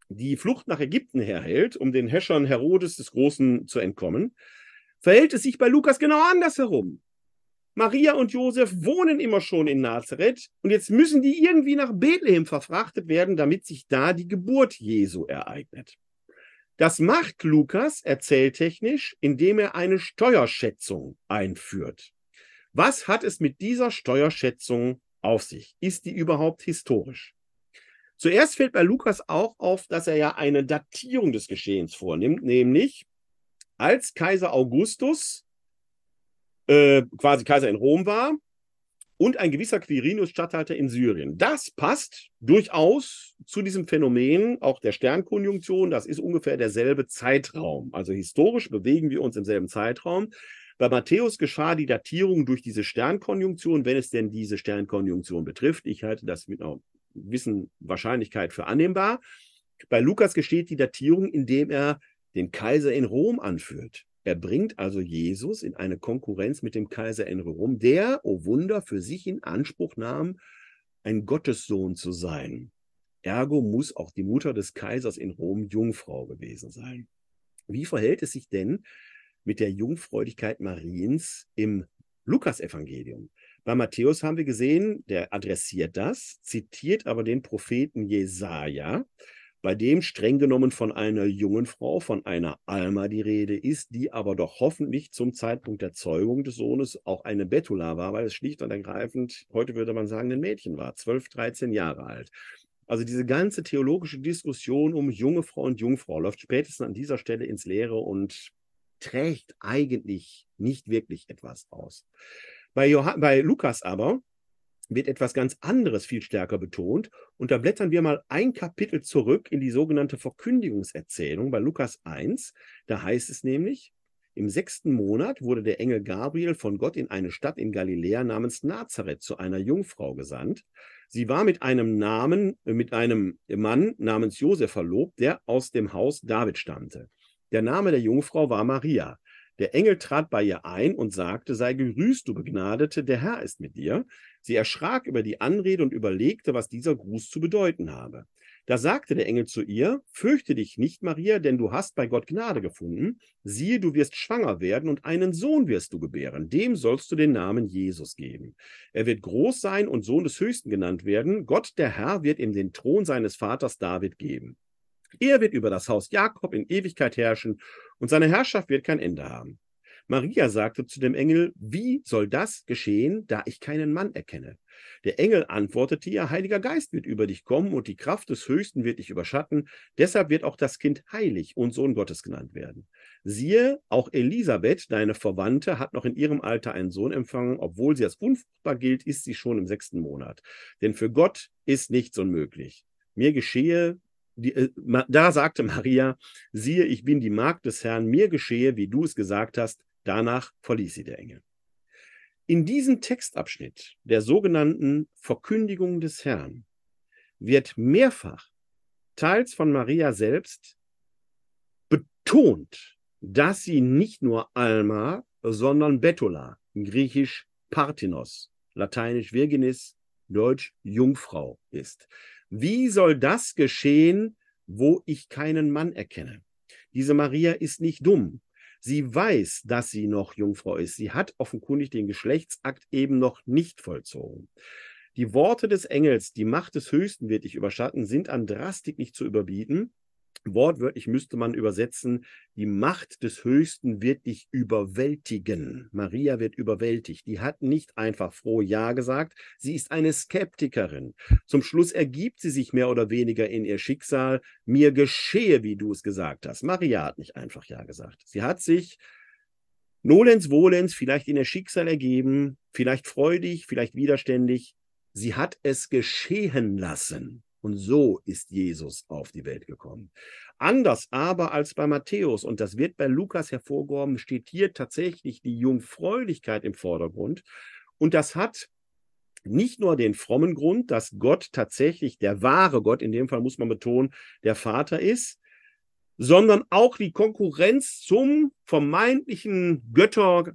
die Flucht nach Ägypten herhält, um den Häschern Herodes des Großen zu entkommen, verhält es sich bei Lukas genau andersherum. Maria und Josef wohnen immer schon in Nazareth und jetzt müssen die irgendwie nach Bethlehem verfrachtet werden, damit sich da die Geburt Jesu ereignet. Das macht Lukas erzähltechnisch, indem er eine Steuerschätzung einführt. Was hat es mit dieser Steuerschätzung auf sich? Ist die überhaupt historisch? Zuerst fällt bei Lukas auch auf, dass er ja eine Datierung des Geschehens vornimmt, nämlich als Kaiser Augustus äh, quasi Kaiser in Rom war und ein gewisser Quirinus Statthalter in Syrien. Das passt durchaus zu diesem Phänomen auch der Sternkonjunktion. Das ist ungefähr derselbe Zeitraum. Also historisch bewegen wir uns im selben Zeitraum. Bei Matthäus geschah die Datierung durch diese Sternkonjunktion, wenn es denn diese Sternkonjunktion betrifft. Ich halte das mit einer gewissen Wahrscheinlichkeit für annehmbar. Bei Lukas geschieht die Datierung, indem er den Kaiser in Rom anführt. Er bringt also Jesus in eine Konkurrenz mit dem Kaiser in Rom, der, oh Wunder, für sich in Anspruch nahm, ein Gottessohn zu sein. Ergo muss auch die Mutter des Kaisers in Rom Jungfrau gewesen sein. Wie verhält es sich denn mit der Jungfräulichkeit Mariens im Lukasevangelium. Bei Matthäus haben wir gesehen, der adressiert das, zitiert aber den Propheten Jesaja, bei dem streng genommen von einer jungen Frau, von einer Alma die Rede ist, die aber doch hoffentlich zum Zeitpunkt der Zeugung des Sohnes auch eine Betula war, weil es schlicht und ergreifend, heute würde man sagen, ein Mädchen war, 12, 13 Jahre alt. Also diese ganze theologische Diskussion um junge Frau und Jungfrau läuft spätestens an dieser Stelle ins Leere und trägt eigentlich nicht wirklich etwas aus. Bei, Johann, bei Lukas aber wird etwas ganz anderes viel stärker betont. Und da blättern wir mal ein Kapitel zurück in die sogenannte Verkündigungserzählung bei Lukas 1. Da heißt es nämlich, im sechsten Monat wurde der Engel Gabriel von Gott in eine Stadt in Galiläa namens Nazareth zu einer Jungfrau gesandt. Sie war mit einem Namen, mit einem Mann namens Josef verlobt, der aus dem Haus David stammte. Der Name der Jungfrau war Maria. Der Engel trat bei ihr ein und sagte, sei gegrüßt, du Begnadete, der Herr ist mit dir. Sie erschrak über die Anrede und überlegte, was dieser Gruß zu bedeuten habe. Da sagte der Engel zu ihr, fürchte dich nicht, Maria, denn du hast bei Gott Gnade gefunden. Siehe, du wirst schwanger werden und einen Sohn wirst du gebären. Dem sollst du den Namen Jesus geben. Er wird groß sein und Sohn des Höchsten genannt werden. Gott, der Herr, wird ihm den Thron seines Vaters David geben. Er wird über das Haus Jakob in Ewigkeit herrschen und seine Herrschaft wird kein Ende haben. Maria sagte zu dem Engel, wie soll das geschehen, da ich keinen Mann erkenne? Der Engel antwortete ihr, Heiliger Geist wird über dich kommen und die Kraft des Höchsten wird dich überschatten. Deshalb wird auch das Kind heilig und Sohn Gottes genannt werden. Siehe, auch Elisabeth, deine Verwandte, hat noch in ihrem Alter einen Sohn empfangen. Obwohl sie als unfruchtbar gilt, ist sie schon im sechsten Monat. Denn für Gott ist nichts unmöglich. Mir geschehe, die, äh, da sagte Maria, siehe, ich bin die Magd des Herrn, mir geschehe, wie du es gesagt hast. Danach verließ sie der Engel. In diesem Textabschnitt der sogenannten Verkündigung des Herrn wird mehrfach, teils von Maria selbst, betont, dass sie nicht nur Alma, sondern Betula, griechisch Parthenos, lateinisch Virginis, deutsch Jungfrau ist. Wie soll das geschehen, wo ich keinen Mann erkenne? Diese Maria ist nicht dumm. Sie weiß, dass sie noch Jungfrau ist. Sie hat offenkundig den Geschlechtsakt eben noch nicht vollzogen. Die Worte des Engels, die Macht des Höchsten wird dich überschatten, sind an Drastik nicht zu überbieten. Wortwörtlich müsste man übersetzen, die Macht des Höchsten wird dich überwältigen. Maria wird überwältigt. Die hat nicht einfach froh Ja gesagt, sie ist eine Skeptikerin. Zum Schluss ergibt sie sich mehr oder weniger in ihr Schicksal. Mir geschehe, wie du es gesagt hast. Maria hat nicht einfach Ja gesagt. Sie hat sich nolens volens vielleicht in ihr Schicksal ergeben, vielleicht freudig, vielleicht widerständig. Sie hat es geschehen lassen. Und so ist Jesus auf die Welt gekommen. Anders aber als bei Matthäus, und das wird bei Lukas hervorgehoben, steht hier tatsächlich die Jungfräulichkeit im Vordergrund. Und das hat nicht nur den frommen Grund, dass Gott tatsächlich der wahre Gott, in dem Fall muss man betonen, der Vater ist, sondern auch die Konkurrenz zum vermeintlichen Göttersohn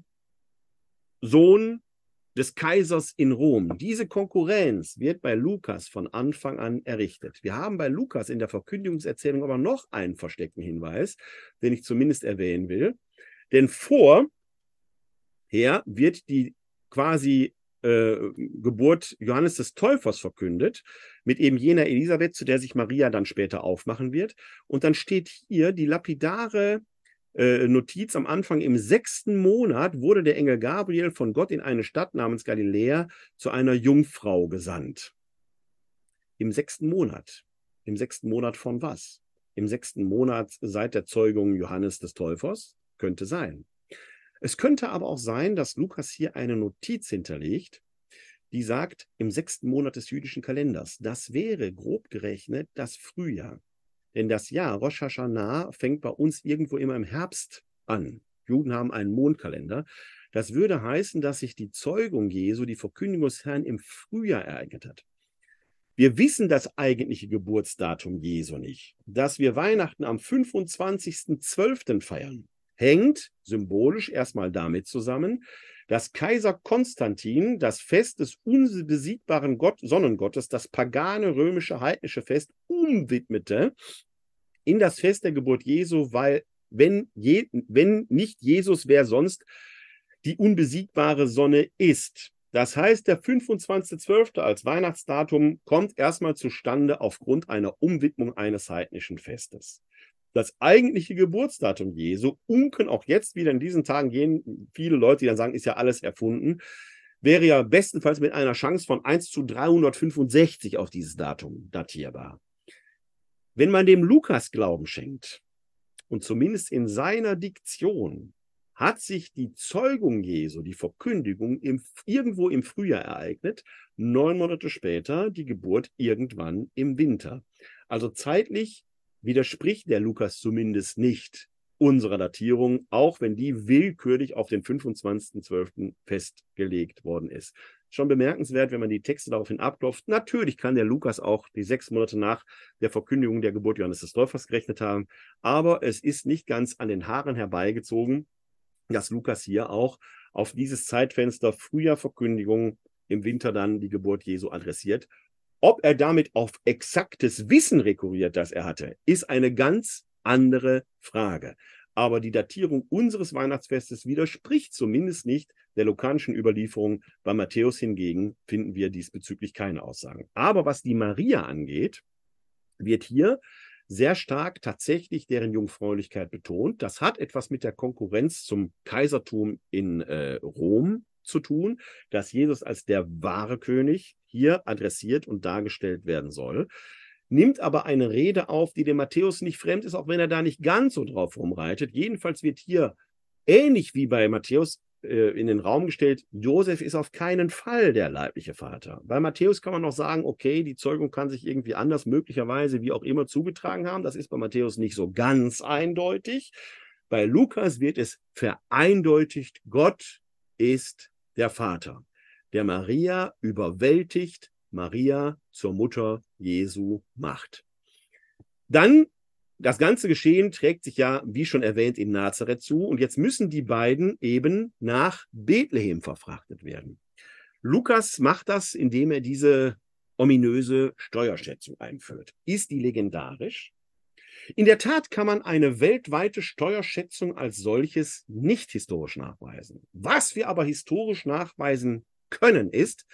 des Kaisers in Rom. Diese Konkurrenz wird bei Lukas von Anfang an errichtet. Wir haben bei Lukas in der Verkündigungserzählung aber noch einen versteckten Hinweis, den ich zumindest erwähnen will. Denn vorher wird die quasi äh, Geburt Johannes des Täufers verkündet, mit eben jener Elisabeth, zu der sich Maria dann später aufmachen wird. Und dann steht hier die lapidare äh, Notiz am Anfang, im sechsten Monat wurde der Engel Gabriel von Gott in eine Stadt namens Galiläa zu einer Jungfrau gesandt. Im sechsten Monat. Im sechsten Monat von was? Im sechsten Monat seit der Zeugung Johannes des Täufers? Könnte sein. Es könnte aber auch sein, dass Lukas hier eine Notiz hinterlegt, die sagt, im sechsten Monat des jüdischen Kalenders. Das wäre grob gerechnet das Frühjahr. Denn das Jahr Rosh Hashanah fängt bei uns irgendwo immer im Herbst an. Juden haben einen Mondkalender. Das würde heißen, dass sich die Zeugung Jesu, die Verkündigung des Herrn im Frühjahr ereignet hat. Wir wissen das eigentliche Geburtsdatum Jesu nicht. Dass wir Weihnachten am 25.12. feiern, hängt symbolisch erstmal damit zusammen, dass Kaiser Konstantin das Fest des unbesiegbaren Gott, Sonnengottes, das pagane römische heidnische Fest, umwidmete in das Fest der Geburt Jesu, weil wenn, je, wenn nicht Jesus, wer sonst die unbesiegbare Sonne ist. Das heißt, der 25.12. als Weihnachtsdatum kommt erstmal zustande aufgrund einer Umwidmung eines heidnischen Festes das eigentliche Geburtsdatum Jesu, unken auch jetzt wieder in diesen Tagen gehen viele Leute, die dann sagen, ist ja alles erfunden, wäre ja bestenfalls mit einer Chance von 1 zu 365 auf dieses Datum datierbar. Wenn man dem Lukas Glauben schenkt und zumindest in seiner Diktion hat sich die Zeugung Jesu, die Verkündigung im, irgendwo im Frühjahr ereignet, neun Monate später die Geburt irgendwann im Winter. Also zeitlich widerspricht der Lukas zumindest nicht unserer Datierung, auch wenn die willkürlich auf den 25.12. festgelegt worden ist. Schon bemerkenswert, wenn man die Texte daraufhin abklopft. Natürlich kann der Lukas auch die sechs Monate nach der Verkündigung der Geburt Johannes des Täufers gerechnet haben, aber es ist nicht ganz an den Haaren herbeigezogen, dass Lukas hier auch auf dieses Zeitfenster früher Verkündigung im Winter dann die Geburt Jesu adressiert ob er damit auf exaktes Wissen rekurriert, das er hatte, ist eine ganz andere Frage. Aber die Datierung unseres Weihnachtsfestes widerspricht zumindest nicht der lukanischen Überlieferung. Bei Matthäus hingegen finden wir diesbezüglich keine Aussagen. Aber was die Maria angeht, wird hier sehr stark tatsächlich deren Jungfräulichkeit betont. Das hat etwas mit der Konkurrenz zum Kaisertum in äh, Rom zu tun, dass Jesus als der wahre König hier adressiert und dargestellt werden soll, nimmt aber eine Rede auf, die dem Matthäus nicht fremd ist, auch wenn er da nicht ganz so drauf rumreitet. Jedenfalls wird hier ähnlich wie bei Matthäus äh, in den Raum gestellt, Josef ist auf keinen Fall der leibliche Vater. Bei Matthäus kann man noch sagen, okay, die Zeugung kann sich irgendwie anders, möglicherweise wie auch immer zugetragen haben. Das ist bei Matthäus nicht so ganz eindeutig. Bei Lukas wird es vereindeutigt, Gott ist der Vater, der Maria überwältigt, Maria zur Mutter Jesu macht. Dann, das ganze Geschehen trägt sich ja, wie schon erwähnt, in Nazareth zu und jetzt müssen die beiden eben nach Bethlehem verfrachtet werden. Lukas macht das, indem er diese ominöse Steuerschätzung einführt. Ist die legendarisch? In der Tat kann man eine weltweite Steuerschätzung als solches nicht historisch nachweisen. Was wir aber historisch nachweisen können, ist,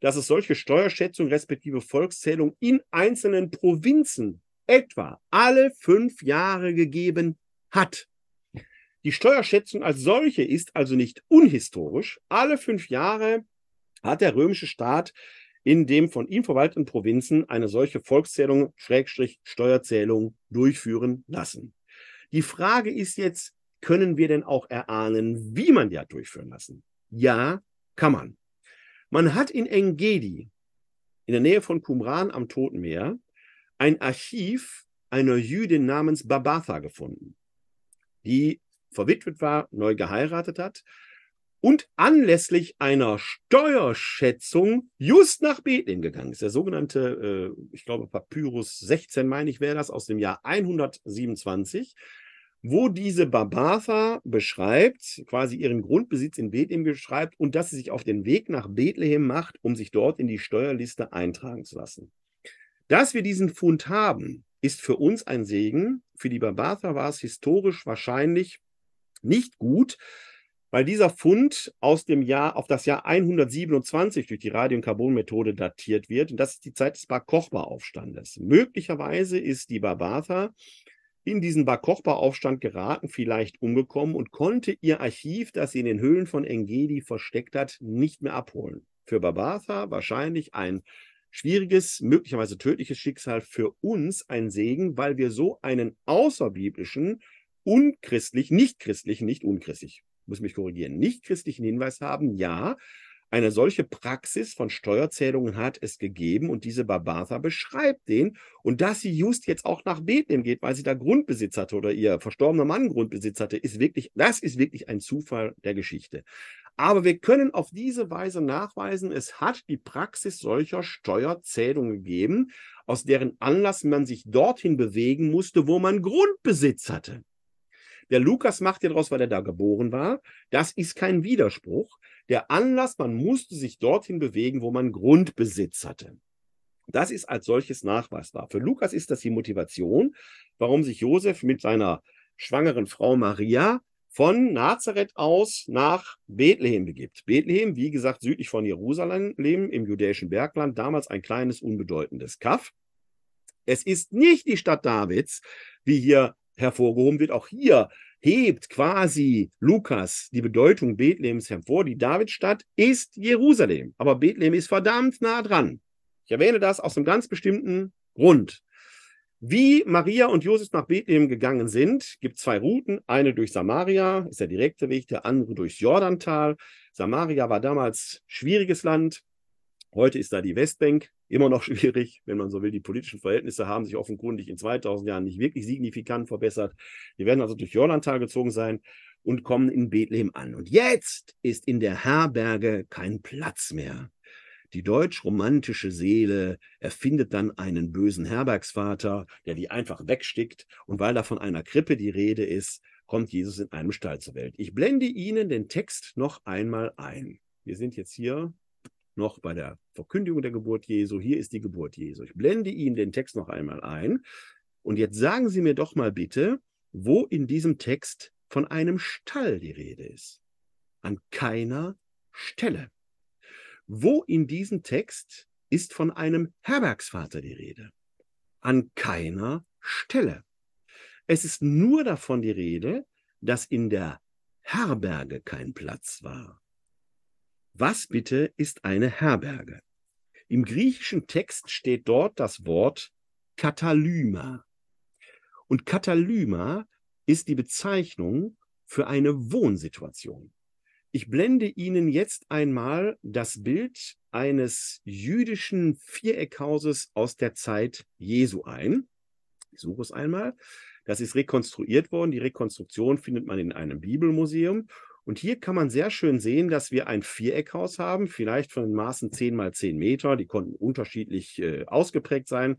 dass es solche Steuerschätzungen respektive Volkszählung in einzelnen Provinzen etwa alle fünf Jahre gegeben hat. Die Steuerschätzung als solche ist also nicht unhistorisch. Alle fünf Jahre hat der römische Staat in dem von ihm verwalteten Provinzen eine solche Volkszählung, Schrägstrich Steuerzählung durchführen lassen. Die Frage ist jetzt, können wir denn auch erahnen, wie man die hat durchführen lassen? Ja, kann man. Man hat in Engedi, in der Nähe von Qumran am Toten Meer, ein Archiv einer Jüdin namens Babatha gefunden, die verwitwet war, neu geheiratet hat und anlässlich einer Steuerschätzung just nach Bethlehem gegangen ist. Der sogenannte, äh, ich glaube, Papyrus 16, meine ich, wäre das, aus dem Jahr 127. wo diese Babatha beschreibt, quasi ihren Grundbesitz in Bethlehem beschreibt und dass sie sich auf den Weg nach Bethlehem macht, um sich dort in die Steuerliste eintragen zu lassen. Dass wir diesen Fund haben, ist für uns ein Segen. Für die Babatha war es historisch wahrscheinlich nicht gut, weil dieser Fund aus dem Jahr auf das Jahr 127 durch die Carbon-Methode datiert wird. Und das ist die Zeit des Bar Kochba-Aufstandes. Möglicherweise ist die Barbatha in diesen Bar Kochba-Aufstand geraten, vielleicht umgekommen und konnte ihr Archiv, das sie in den Höhlen von Engedi versteckt hat, nicht mehr abholen. Für Barbatha wahrscheinlich ein schwieriges, möglicherweise tödliches Schicksal, für uns ein Segen, weil wir so einen außerbiblischen, unchristlich, nicht christlichen, nicht unchristlich, muss mich korrigieren, nicht christlichen Hinweis haben, ja, eine solche Praxis von Steuerzählungen hat es gegeben und diese Barbatha beschreibt den. Und dass sie just jetzt auch nach Bethlehem geht, weil sie da Grundbesitz hatte oder ihr verstorbener Mann Grundbesitz hatte, ist wirklich, das ist wirklich ein Zufall der Geschichte. Aber wir können auf diese Weise nachweisen, es hat die Praxis solcher Steuerzählungen gegeben, aus deren Anlass man sich dorthin bewegen musste, wo man Grundbesitz hatte. Der Lukas macht ja daraus, weil er da geboren war. Das ist kein Widerspruch. Der Anlass, man musste sich dorthin bewegen, wo man Grundbesitz hatte. Das ist als solches nachweisbar. Für Lukas ist das die Motivation, warum sich Josef mit seiner schwangeren Frau Maria von Nazareth aus nach Bethlehem begibt. Bethlehem, wie gesagt, südlich von Jerusalem im judäischen Bergland, damals ein kleines, unbedeutendes Kaff. Es ist nicht die Stadt Davids, wie hier hervorgehoben wird. Auch hier hebt quasi Lukas die Bedeutung Bethlehems hervor. Die Davidstadt ist Jerusalem, aber Bethlehem ist verdammt nah dran. Ich erwähne das aus einem ganz bestimmten Grund. Wie Maria und Josef nach Bethlehem gegangen sind, gibt zwei Routen. Eine durch Samaria, ist der direkte Weg, der andere durchs Jordantal. Samaria war damals schwieriges Land. Heute ist da die Westbank immer noch schwierig, wenn man so will. Die politischen Verhältnisse haben sich offenkundig in 2000 Jahren nicht wirklich signifikant verbessert. Die werden also durch Jordantal gezogen sein und kommen in Bethlehem an. Und jetzt ist in der Herberge kein Platz mehr. Die deutsch-romantische Seele erfindet dann einen bösen Herbergsvater, der die einfach wegstickt. Und weil da von einer Krippe die Rede ist, kommt Jesus in einem Stall zur Welt. Ich blende Ihnen den Text noch einmal ein. Wir sind jetzt hier noch bei der Verkündigung der Geburt Jesu. Hier ist die Geburt Jesu. Ich blende Ihnen den Text noch einmal ein. Und jetzt sagen Sie mir doch mal bitte, wo in diesem Text von einem Stall die Rede ist. An keiner Stelle. Wo in diesem Text ist von einem Herbergsvater die Rede? An keiner Stelle. Es ist nur davon die Rede, dass in der Herberge kein Platz war. Was bitte ist eine Herberge? Im griechischen Text steht dort das Wort Katalyma. Und Katalyma ist die Bezeichnung für eine Wohnsituation. Ich blende Ihnen jetzt einmal das Bild eines jüdischen Viereckhauses aus der Zeit Jesu ein. Ich suche es einmal. Das ist rekonstruiert worden. Die Rekonstruktion findet man in einem Bibelmuseum. Und hier kann man sehr schön sehen, dass wir ein Viereckhaus haben, vielleicht von den Maßen 10 mal 10 Meter. Die konnten unterschiedlich äh, ausgeprägt sein.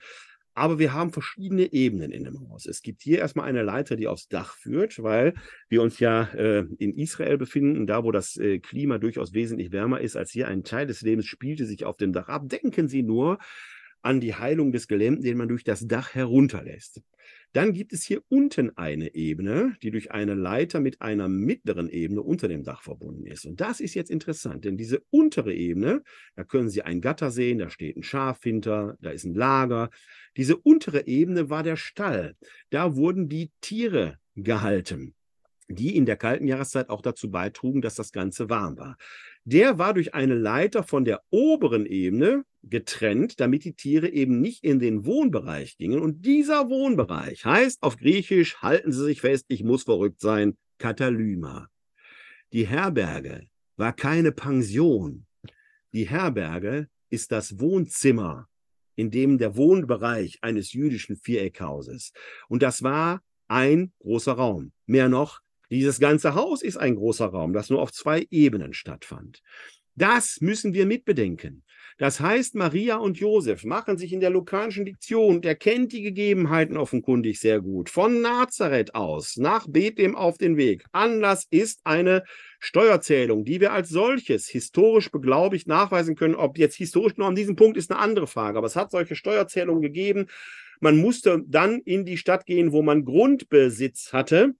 Aber wir haben verschiedene Ebenen in dem Haus. Es gibt hier erstmal eine Leiter, die aufs Dach führt, weil wir uns ja äh, in Israel befinden, da wo das äh, Klima durchaus wesentlich wärmer ist als hier. Ein Teil des Lebens spielte sich auf dem Dach ab. Denken Sie nur an die Heilung des Gelähmten, den man durch das Dach herunterlässt. Dann gibt es hier unten eine Ebene, die durch eine Leiter mit einer mittleren Ebene unter dem Dach verbunden ist. Und das ist jetzt interessant, denn diese untere Ebene, da können Sie ein Gatter sehen, da steht ein Schaf hinter, da ist ein Lager. Diese untere Ebene war der Stall. Da wurden die Tiere gehalten die in der kalten Jahreszeit auch dazu beitrugen, dass das Ganze warm war. Der war durch eine Leiter von der oberen Ebene getrennt, damit die Tiere eben nicht in den Wohnbereich gingen. Und dieser Wohnbereich heißt auf Griechisch, halten Sie sich fest, ich muss verrückt sein, Katalyma. Die Herberge war keine Pension. Die Herberge ist das Wohnzimmer, in dem der Wohnbereich eines jüdischen Viereckhauses. Und das war ein großer Raum. Mehr noch, dieses ganze Haus ist ein großer Raum, das nur auf zwei Ebenen stattfand. Das müssen wir mitbedenken. Das heißt, Maria und Josef machen sich in der lukanischen Diktion, der kennt die Gegebenheiten offenkundig sehr gut, von Nazareth aus nach Bethlehem auf den Weg. Anlass ist eine Steuerzählung, die wir als solches historisch beglaubigt nachweisen können. Ob jetzt historisch nur an diesem Punkt ist eine andere Frage, aber es hat solche Steuerzählungen gegeben. Man musste dann in die Stadt gehen, wo man Grundbesitz hatte.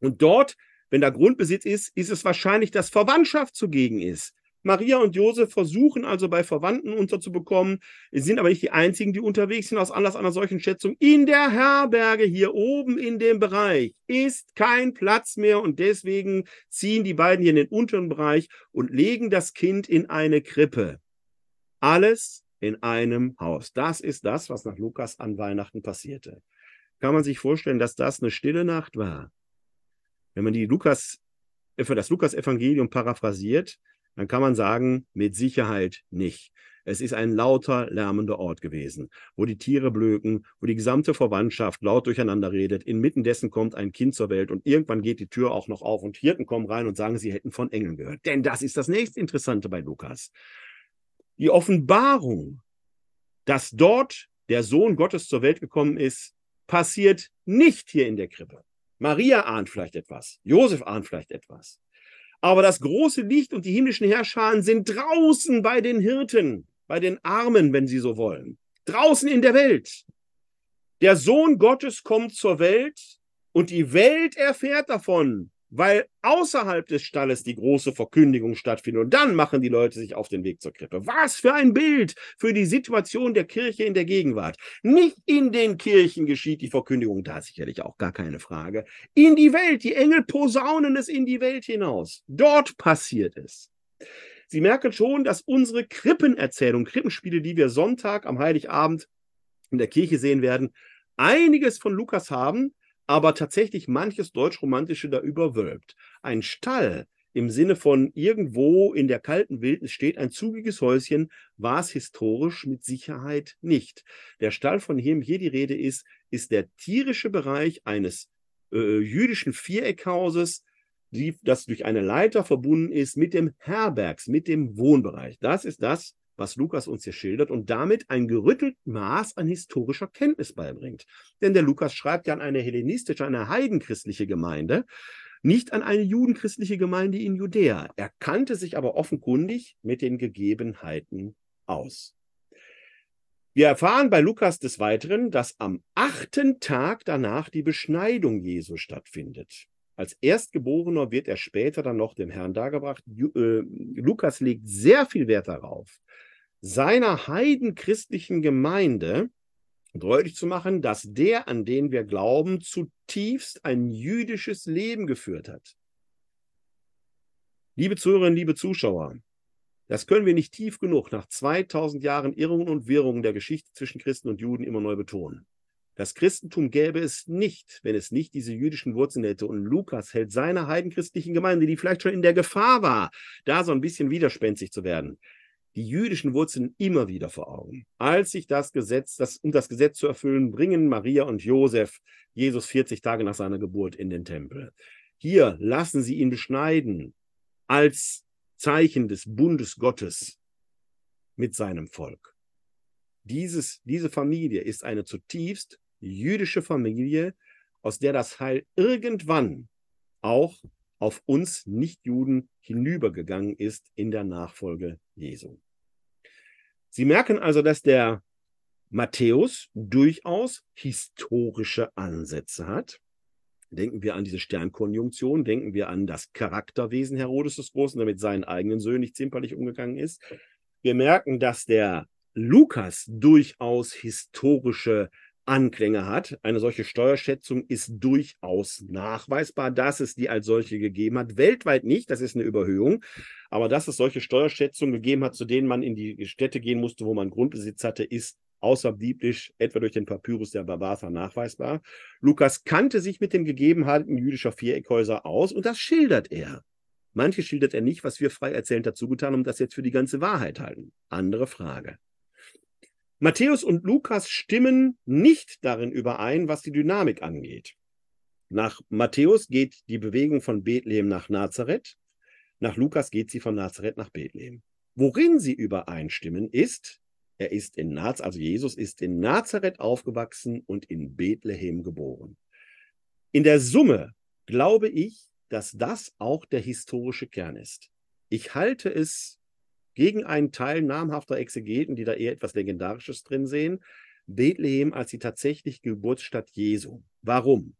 Und dort, wenn da Grundbesitz ist, ist es wahrscheinlich, dass Verwandtschaft zugegen ist. Maria und Josef versuchen also bei Verwandten unterzubekommen, sind aber nicht die einzigen, die unterwegs sind aus Anlass einer solchen Schätzung. In der Herberge hier oben in dem Bereich ist kein Platz mehr und deswegen ziehen die beiden hier in den unteren Bereich und legen das Kind in eine Krippe. Alles in einem Haus. Das ist das, was nach Lukas an Weihnachten passierte. Kann man sich vorstellen, dass das eine stille Nacht war? Wenn man die Lukas, für das Lukas-Evangelium paraphrasiert, dann kann man sagen, mit Sicherheit nicht. Es ist ein lauter, lärmender Ort gewesen, wo die Tiere blöken, wo die gesamte Verwandtschaft laut durcheinander redet. Inmitten dessen kommt ein Kind zur Welt und irgendwann geht die Tür auch noch auf und Hirten kommen rein und sagen, sie hätten von Engeln gehört. Denn das ist das nächste Interessante bei Lukas. Die Offenbarung, dass dort der Sohn Gottes zur Welt gekommen ist, passiert nicht hier in der Krippe. Maria ahnt vielleicht etwas, Josef ahnt vielleicht etwas. Aber das große Licht und die himmlischen Herrscher sind draußen bei den Hirten, bei den Armen, wenn sie so wollen. Draußen in der Welt. Der Sohn Gottes kommt zur Welt und die Welt erfährt davon weil außerhalb des Stalles die große Verkündigung stattfindet. Und dann machen die Leute sich auf den Weg zur Krippe. Was für ein Bild für die Situation der Kirche in der Gegenwart. Nicht in den Kirchen geschieht die Verkündigung, da sicherlich auch gar keine Frage. In die Welt, die Engel posaunen es in die Welt hinaus. Dort passiert es. Sie merken schon, dass unsere Krippenerzählung, Krippenspiele, die wir Sonntag am Heiligabend in der Kirche sehen werden, einiges von Lukas haben, aber tatsächlich manches Deutschromantische da überwölbt. Ein Stall im Sinne von irgendwo in der kalten Wildnis steht ein zugiges Häuschen, war es historisch mit Sicherheit nicht. Der Stall, von dem hier die Rede ist, ist der tierische Bereich eines äh, jüdischen Viereckhauses, die, das durch eine Leiter verbunden ist mit dem Herbergs, mit dem Wohnbereich. Das ist das, was Lukas uns hier schildert und damit ein gerüttelt Maß an historischer Kenntnis beibringt. Denn der Lukas schreibt ja an eine hellenistische, eine heidenchristliche Gemeinde, nicht an eine judenchristliche Gemeinde in Judäa. Er kannte sich aber offenkundig mit den Gegebenheiten aus. Wir erfahren bei Lukas des Weiteren, dass am achten Tag danach die Beschneidung Jesu stattfindet. Als Erstgeborener wird er später dann noch dem Herrn dargebracht. Äh, Lukas legt sehr viel Wert darauf, seiner heidenchristlichen Gemeinde deutlich zu machen, dass der, an den wir glauben, zutiefst ein jüdisches Leben geführt hat. Liebe Zuhörerinnen, liebe Zuschauer, das können wir nicht tief genug nach 2000 Jahren Irrungen und Wirrungen der Geschichte zwischen Christen und Juden immer neu betonen. Das Christentum gäbe es nicht, wenn es nicht diese jüdischen Wurzeln hätte. Und Lukas hält seiner heidenchristlichen Gemeinde, die vielleicht schon in der Gefahr war, da so ein bisschen widerspenstig zu werden, die jüdischen Wurzeln immer wieder vor Augen. Als sich das Gesetz, das, um das Gesetz zu erfüllen, bringen Maria und Josef Jesus 40 Tage nach seiner Geburt in den Tempel. Hier lassen sie ihn beschneiden als Zeichen des Bundes Gottes mit seinem Volk. Dieses, diese Familie ist eine zutiefst jüdische Familie, aus der das Heil irgendwann auch auf uns Nichtjuden hinübergegangen ist in der Nachfolge Jesu. Sie merken also, dass der Matthäus durchaus historische Ansätze hat. Denken wir an diese Sternkonjunktion, denken wir an das Charakterwesen Herodes des Großen, der mit seinen eigenen Söhnen nicht zimperlich umgegangen ist. Wir merken, dass der Lukas durchaus historische Anklänge hat. Eine solche Steuerschätzung ist durchaus nachweisbar, dass es die als solche gegeben hat. Weltweit nicht, das ist eine Überhöhung. Aber dass es solche Steuerschätzungen gegeben hat, zu denen man in die Städte gehen musste, wo man Grundbesitz hatte, ist außerbiblisch, etwa durch den Papyrus der Barbatha nachweisbar. Lukas kannte sich mit den Gegebenheiten jüdischer Viereckhäuser aus und das schildert er. Manche schildert er nicht, was wir frei erzählend dazu getan haben, das jetzt für die ganze Wahrheit halten. Andere Frage. Matthäus und Lukas stimmen nicht darin überein, was die Dynamik angeht. Nach Matthäus geht die Bewegung von Bethlehem nach Nazareth, nach Lukas geht sie von Nazareth nach Bethlehem. Worin sie übereinstimmen, ist, er ist in Naz, also Jesus ist in Nazareth aufgewachsen und in Bethlehem geboren. In der Summe glaube ich, dass das auch der historische Kern ist. Ich halte es gegen einen Teil namhafter Exegeten, die da eher etwas Legendarisches drin sehen, Bethlehem als die tatsächliche Geburtsstadt Jesu. Warum?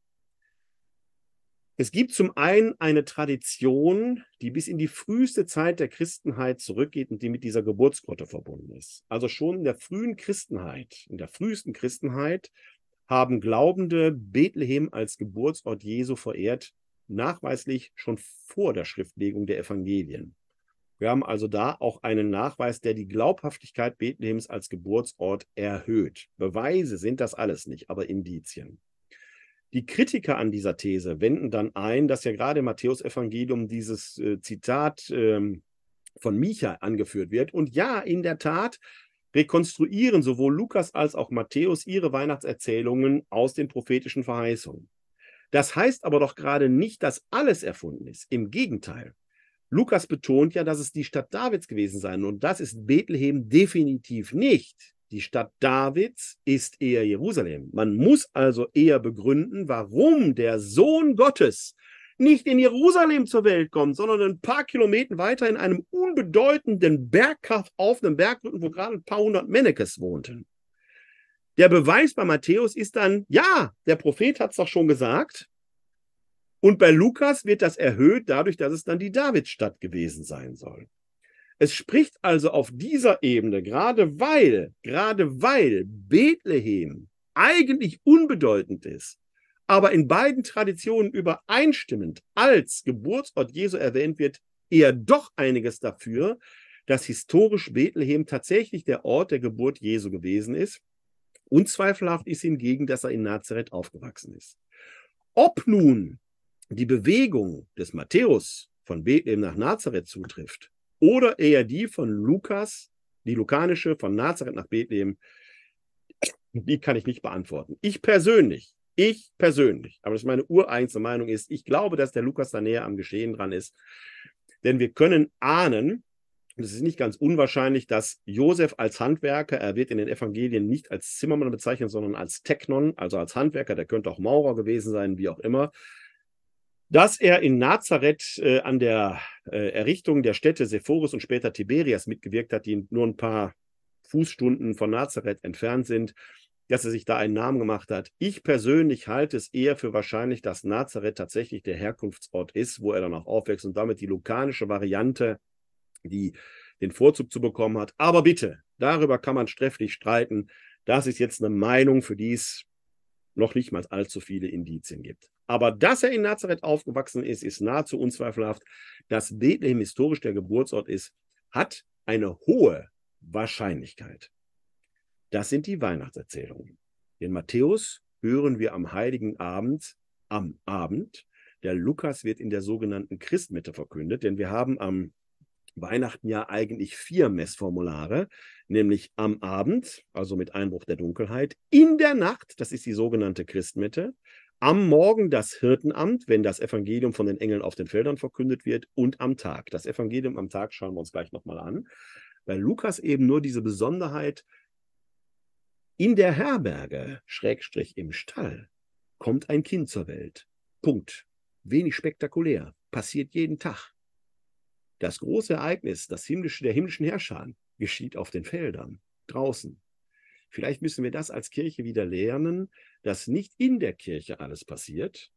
Es gibt zum einen eine Tradition, die bis in die früheste Zeit der Christenheit zurückgeht und die mit dieser Geburtsgrotte verbunden ist. Also schon in der frühen Christenheit, in der frühesten Christenheit haben Glaubende Bethlehem als Geburtsort Jesu verehrt, nachweislich schon vor der Schriftlegung der Evangelien. Wir haben also da auch einen Nachweis, der die Glaubhaftigkeit Bethlehems als Geburtsort erhöht. Beweise sind das alles nicht, aber Indizien. Die Kritiker an dieser These wenden dann ein, dass ja gerade im Matthäus-Evangelium dieses äh, Zitat ähm, von Micha angeführt wird. Und ja, in der Tat rekonstruieren sowohl Lukas als auch Matthäus ihre Weihnachtserzählungen aus den prophetischen Verheißungen. Das heißt aber doch gerade nicht, dass alles erfunden ist. Im Gegenteil. Lukas betont ja, dass es die Stadt Davids gewesen sei. Und das ist Bethlehem definitiv nicht. Die Stadt Davids ist eher Jerusalem. Man muss also eher begründen, warum der Sohn Gottes nicht in Jerusalem zur Welt kommt, sondern ein paar Kilometer weiter in einem unbedeutenden Bergkaff auf einem Bergrücken, wo gerade ein paar hundert Mennekes wohnten. Der Beweis bei Matthäus ist dann, ja, der Prophet hat es doch schon gesagt. Und bei Lukas wird das erhöht dadurch, dass es dann die Davidsstadt gewesen sein soll. Es spricht also auf dieser Ebene, gerade weil, gerade weil Bethlehem eigentlich unbedeutend ist, aber in beiden Traditionen übereinstimmend als Geburtsort Jesu erwähnt wird, eher doch einiges dafür, dass historisch Bethlehem tatsächlich der Ort der Geburt Jesu gewesen ist. Unzweifelhaft ist hingegen, dass er in Nazareth aufgewachsen ist. Ob nun die Bewegung des Matthäus von Bethlehem nach Nazareth zutrifft oder eher die von Lukas, die lukanische von Nazareth nach Bethlehem, die kann ich nicht beantworten. Ich persönlich, ich persönlich, aber das ist meine ureigenste Meinung ist, ich glaube, dass der Lukas da näher am Geschehen dran ist. Denn wir können ahnen, und es ist nicht ganz unwahrscheinlich, dass Josef als Handwerker, er wird in den Evangelien nicht als Zimmermann bezeichnet, sondern als Technon, also als Handwerker, der könnte auch Maurer gewesen sein, wie auch immer, dass er in Nazareth äh, an der äh, Errichtung der Städte Sepphoris und später Tiberias mitgewirkt hat, die nur ein paar Fußstunden von Nazareth entfernt sind, dass er sich da einen Namen gemacht hat. Ich persönlich halte es eher für wahrscheinlich, dass Nazareth tatsächlich der Herkunftsort ist, wo er dann auch aufwächst und damit die lukanische Variante, die den Vorzug zu bekommen hat. Aber bitte, darüber kann man trefflich streiten. Das ist jetzt eine Meinung, für die es noch nicht mal allzu viele Indizien gibt. Aber dass er in Nazareth aufgewachsen ist, ist nahezu unzweifelhaft. Dass Bethlehem historisch der Geburtsort ist, hat eine hohe Wahrscheinlichkeit. Das sind die Weihnachtserzählungen. Den Matthäus hören wir am heiligen Abend, am Abend. Der Lukas wird in der sogenannten Christmitte verkündet, denn wir haben am Weihnachten ja eigentlich vier Messformulare, nämlich am Abend, also mit Einbruch der Dunkelheit, in der Nacht, das ist die sogenannte Christmitte, am Morgen das Hirtenamt, wenn das Evangelium von den Engeln auf den Feldern verkündet wird, und am Tag. Das Evangelium am Tag schauen wir uns gleich nochmal an, weil Lukas eben nur diese Besonderheit in der Herberge, Schrägstrich im Stall, kommt ein Kind zur Welt. Punkt. Wenig spektakulär. Passiert jeden Tag. Das große Ereignis, das himmlische, der himmlischen Herrscher, geschieht auf den Feldern, draußen. Vielleicht müssen wir das als Kirche wieder lernen, dass nicht in der Kirche alles passiert,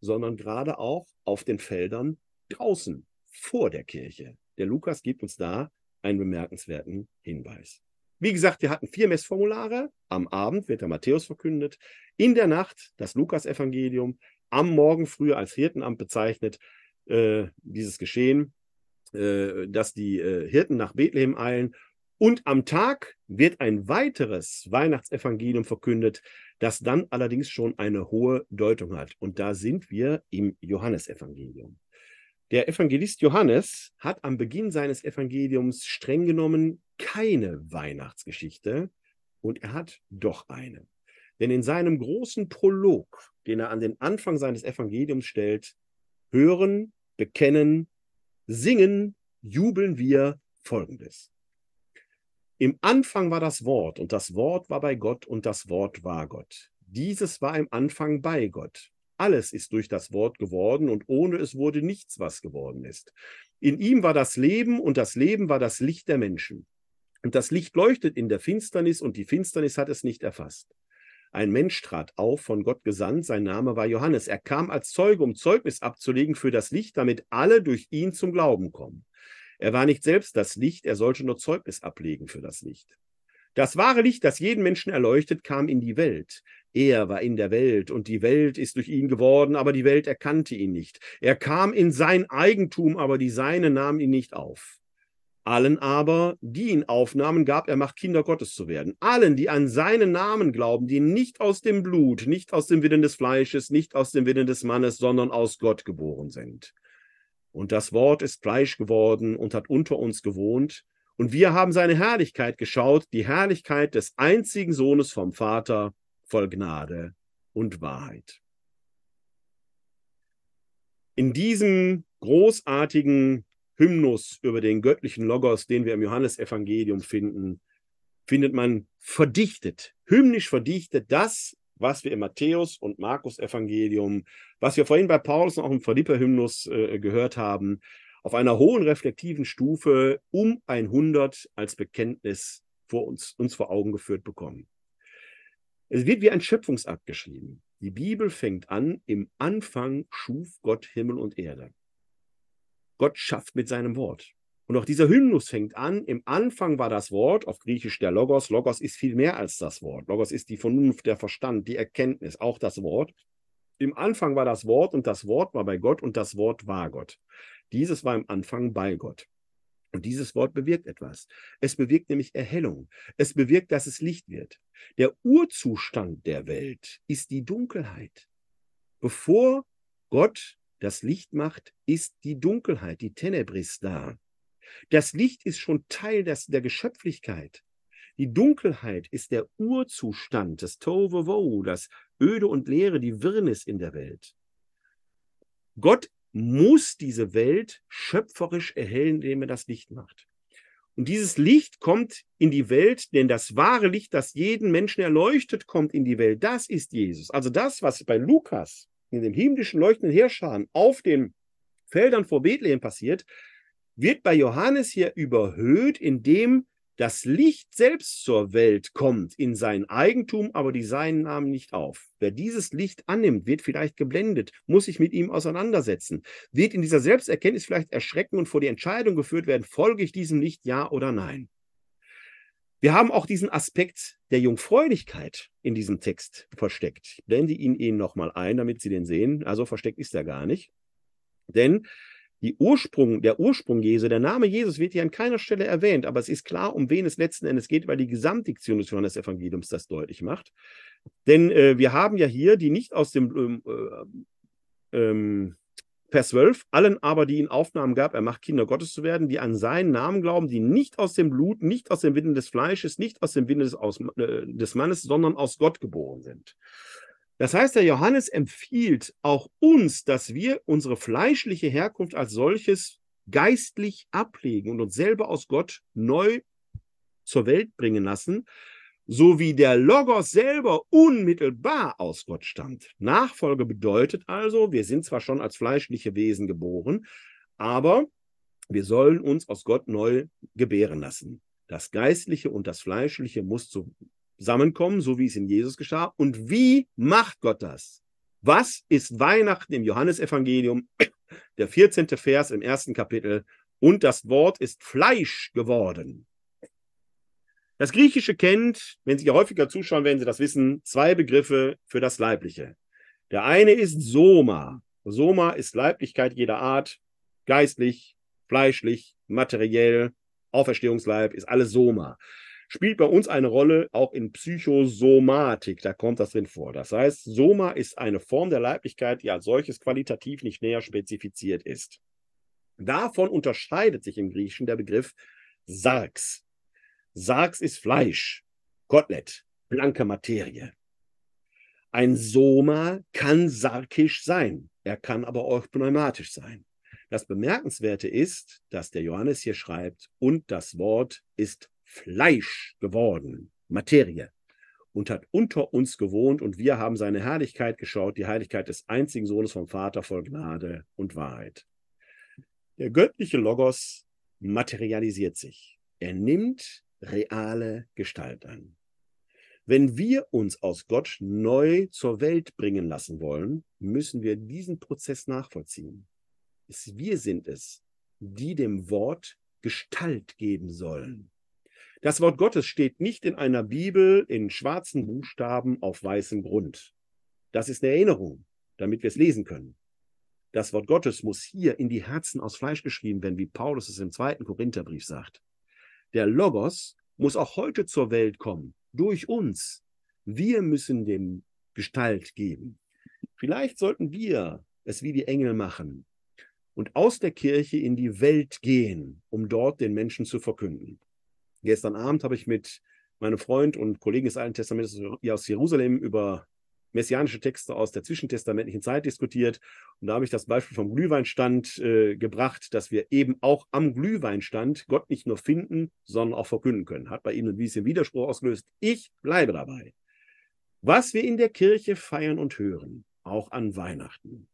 sondern gerade auch auf den Feldern draußen, vor der Kirche. Der Lukas gibt uns da einen bemerkenswerten Hinweis. Wie gesagt, wir hatten vier Messformulare. Am Abend wird der Matthäus verkündet, in der Nacht das Lukas-Evangelium, am Morgen früh als Hirtenamt bezeichnet, äh, dieses Geschehen dass die äh, Hirten nach Bethlehem eilen. Und am Tag wird ein weiteres Weihnachtsevangelium verkündet, das dann allerdings schon eine hohe Deutung hat. Und da sind wir im Johannesevangelium. Der Evangelist Johannes hat am Beginn seines Evangeliums streng genommen keine Weihnachtsgeschichte und er hat doch eine. Denn in seinem großen Prolog, den er an den Anfang seines Evangeliums stellt, hören, bekennen, singen, jubeln wir folgendes. Im Anfang war das Wort und das Wort war bei Gott und das Wort war Gott. Dieses war im Anfang bei Gott. Alles ist durch das Wort geworden und ohne es wurde nichts, was geworden ist. In ihm war das Leben und das Leben war das Licht der Menschen. Und das Licht leuchtet in der Finsternis und die Finsternis hat es nicht erfasst. Ein Mensch trat auf, von Gott gesandt, sein Name war Johannes. Er kam als Zeuge, um Zeugnis abzulegen für das Licht, damit alle durch ihn zum Glauben kommen. Er war nicht selbst das Licht, er sollte nur Zeugnis ablegen für das Licht. Das wahre Licht, das jeden Menschen erleuchtet, kam in die Welt. Er war in der Welt und die Welt ist durch ihn geworden, aber die Welt erkannte ihn nicht. Er kam in sein Eigentum, aber die Seine nahmen ihn nicht auf. Allen aber, die ihn aufnahmen, gab er Macht, Kinder Gottes zu werden. Allen, die an seinen Namen glauben, die nicht aus dem Blut, nicht aus dem Willen des Fleisches, nicht aus dem Willen des Mannes, sondern aus Gott geboren sind. Und das Wort ist Fleisch geworden und hat unter uns gewohnt. Und wir haben seine Herrlichkeit geschaut, die Herrlichkeit des einzigen Sohnes vom Vater, voll Gnade und Wahrheit. In diesem großartigen Hymnus über den göttlichen Logos, den wir im Johannesevangelium finden, findet man verdichtet, hymnisch verdichtet das, was wir im Matthäus- und Markus-Evangelium, was wir vorhin bei Paulus und auch im Philipper-Hymnus äh, gehört haben, auf einer hohen reflektiven Stufe um 100 als Bekenntnis vor uns, uns vor Augen geführt bekommen. Es wird wie ein Schöpfungsakt geschrieben. Die Bibel fängt an, im Anfang schuf Gott Himmel und Erde. Gott schafft mit seinem Wort. Und auch dieser Hymnus fängt an, im Anfang war das Wort, auf Griechisch der Logos. Logos ist viel mehr als das Wort. Logos ist die Vernunft, der Verstand, die Erkenntnis, auch das Wort. Im Anfang war das Wort und das Wort war bei Gott und das Wort war Gott. Dieses war im Anfang bei Gott. Und dieses Wort bewirkt etwas. Es bewirkt nämlich Erhellung. Es bewirkt, dass es Licht wird. Der Urzustand der Welt ist die Dunkelheit. Bevor Gott das Licht macht, ist die Dunkelheit, die Tenebris da. Das Licht ist schon Teil des, der Geschöpflichkeit. Die Dunkelheit ist der Urzustand, das Tove Wo, das Öde und Leere, die Wirrnis in der Welt. Gott muss diese Welt schöpferisch erhellen, indem er das Licht macht. Und dieses Licht kommt in die Welt, denn das wahre Licht, das jeden Menschen erleuchtet, kommt in die Welt. Das ist Jesus. Also das, was bei Lukas in dem himmlischen leuchtenden Heerscharen auf den Feldern vor Bethlehem passiert, wird bei Johannes hier überhöht, indem das Licht selbst zur Welt kommt in sein Eigentum, aber die Seinen nahmen nicht auf. Wer dieses Licht annimmt, wird vielleicht geblendet, muss sich mit ihm auseinandersetzen, wird in dieser Selbsterkenntnis vielleicht erschrecken und vor die Entscheidung geführt werden, folge ich diesem Licht, ja oder nein. Wir haben auch diesen Aspekt der Jungfräulichkeit in diesem Text versteckt. Ich blende ihn Ihnen nochmal ein, damit Sie den sehen. Also versteckt ist er gar nicht. Denn Ursprung, der Ursprung Jesu, der Name Jesus wird hier an keiner Stelle erwähnt, aber es ist klar, um wen es letzten Endes geht, weil die Gesamtdiktion des Johannes-Evangeliums das deutlich macht. Denn äh, wir haben ja hier die nicht aus dem ähm, äh, ähm, Vers 12, allen aber, die ihn Aufnahmen gab, er macht Kinder Gottes zu werden, die an seinen Namen glauben, die nicht aus dem Blut, nicht aus dem Winden des Fleisches, nicht aus dem Winden des, aus, äh, des Mannes, sondern aus Gott geboren sind. Das heißt, der Johannes empfiehlt auch uns, dass wir unsere fleischliche Herkunft als solches geistlich ablegen und uns selber aus Gott neu zur Welt bringen lassen, so wie der Logos selber unmittelbar aus Gott stammt. Nachfolge bedeutet also, wir sind zwar schon als fleischliche Wesen geboren, aber wir sollen uns aus Gott neu gebären lassen. Das Geistliche und das Fleischliche muss zusammenkommen, so wie es in Jesus geschah. Und wie macht Gott das? Was ist Weihnachten im Johannesevangelium? Der 14. Vers im ersten Kapitel. Und das Wort ist Fleisch geworden das Griechische kennt, wenn Sie häufiger zuschauen, werden Sie das wissen, zwei Begriffe für das Leibliche. Der eine ist Soma. Soma ist Leiblichkeit jeder Art, geistlich, fleischlich, materiell, Auferstehungsleib, ist alles Soma. Spielt bei uns eine Rolle auch in Psychosomatik, da kommt das drin vor. Das heißt, Soma ist eine Form der Leiblichkeit, die als solches qualitativ nicht näher spezifiziert ist. Davon unterscheidet sich im Griechischen der Begriff Sarx. Sargs ist Fleisch, Kotelett, blanke Materie. Ein Soma kann sarkisch sein, er kann aber auch pneumatisch sein. Das Bemerkenswerte ist, dass der Johannes hier schreibt, und das Wort ist Fleisch geworden, Materie, und hat unter uns gewohnt, und wir haben seine Herrlichkeit geschaut, die Heiligkeit des einzigen Sohnes vom Vater voll Gnade und Wahrheit. Der göttliche Logos materialisiert sich. Er nimmt reale Gestalt an. Wenn wir uns aus Gott neu zur Welt bringen lassen wollen, müssen wir diesen Prozess nachvollziehen. wir sind es, die dem Wort Gestalt geben sollen. Das Wort Gottes steht nicht in einer Bibel in schwarzen Buchstaben auf weißem Grund. Das ist eine Erinnerung, damit wir es lesen können. Das Wort Gottes muss hier in die Herzen aus Fleisch geschrieben werden, wie Paulus es im zweiten Korintherbrief sagt. Der Logos muss auch heute zur Welt kommen, durch uns. Wir müssen dem Gestalt geben. Vielleicht sollten wir es wie die Engel machen und aus der Kirche in die Welt gehen, um dort den Menschen zu verkünden. Gestern Abend habe ich mit meinem Freund und Kollegen des Alten Testaments aus Jerusalem über messianische Texte aus der zwischentestamentlichen Zeit diskutiert. Und da habe ich das Beispiel vom Glühweinstand äh, gebracht, dass wir eben auch am Glühweinstand Gott nicht nur finden, sondern auch verkünden können. Hat bei ihm ein bisschen Widerspruch ausgelöst. Ich bleibe dabei. Was wir in der Kirche feiern und hören, auch an Weihnachten,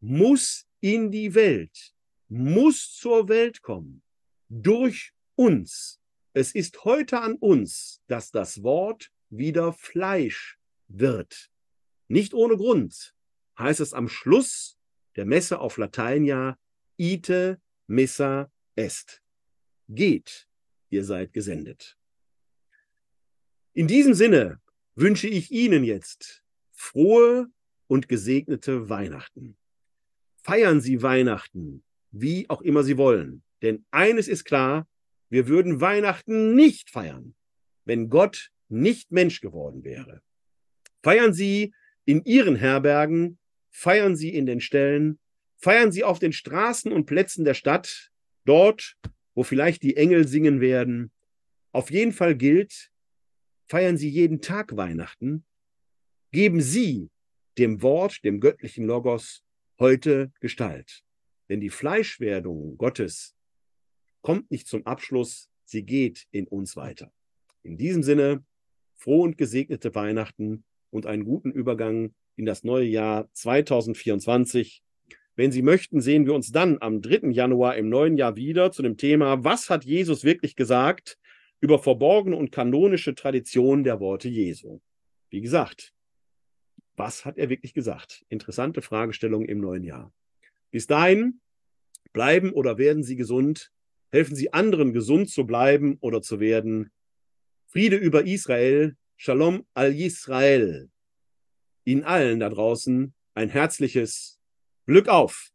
muss in die Welt, muss zur Welt kommen, durch uns. Es ist heute an uns, dass das Wort wieder Fleisch wird. Nicht ohne Grund heißt es am Schluss der Messe auf Latein ja ite missa est. Geht, ihr seid gesendet. In diesem Sinne wünsche ich Ihnen jetzt frohe und gesegnete Weihnachten. Feiern Sie Weihnachten, wie auch immer Sie wollen. Denn eines ist klar, wir würden Weihnachten nicht feiern, wenn Gott nicht Mensch geworden wäre. Feiern Sie in ihren Herbergen, feiern sie in den Ställen, feiern sie auf den Straßen und Plätzen der Stadt, dort, wo vielleicht die Engel singen werden. Auf jeden Fall gilt, feiern sie jeden Tag Weihnachten, geben sie dem Wort, dem göttlichen Logos, heute Gestalt. Denn die Fleischwerdung Gottes kommt nicht zum Abschluss, sie geht in uns weiter. In diesem Sinne, frohe und gesegnete Weihnachten und einen guten Übergang in das neue Jahr 2024. Wenn Sie möchten, sehen wir uns dann am 3. Januar im neuen Jahr wieder zu dem Thema, was hat Jesus wirklich gesagt über verborgene und kanonische Traditionen der Worte Jesu. Wie gesagt, was hat er wirklich gesagt? Interessante Fragestellung im neuen Jahr. Bis dahin, bleiben oder werden Sie gesund? Helfen Sie anderen, gesund zu bleiben oder zu werden. Friede über Israel, Shalom al-Yisrael. Ihnen allen da draußen ein herzliches Glück auf!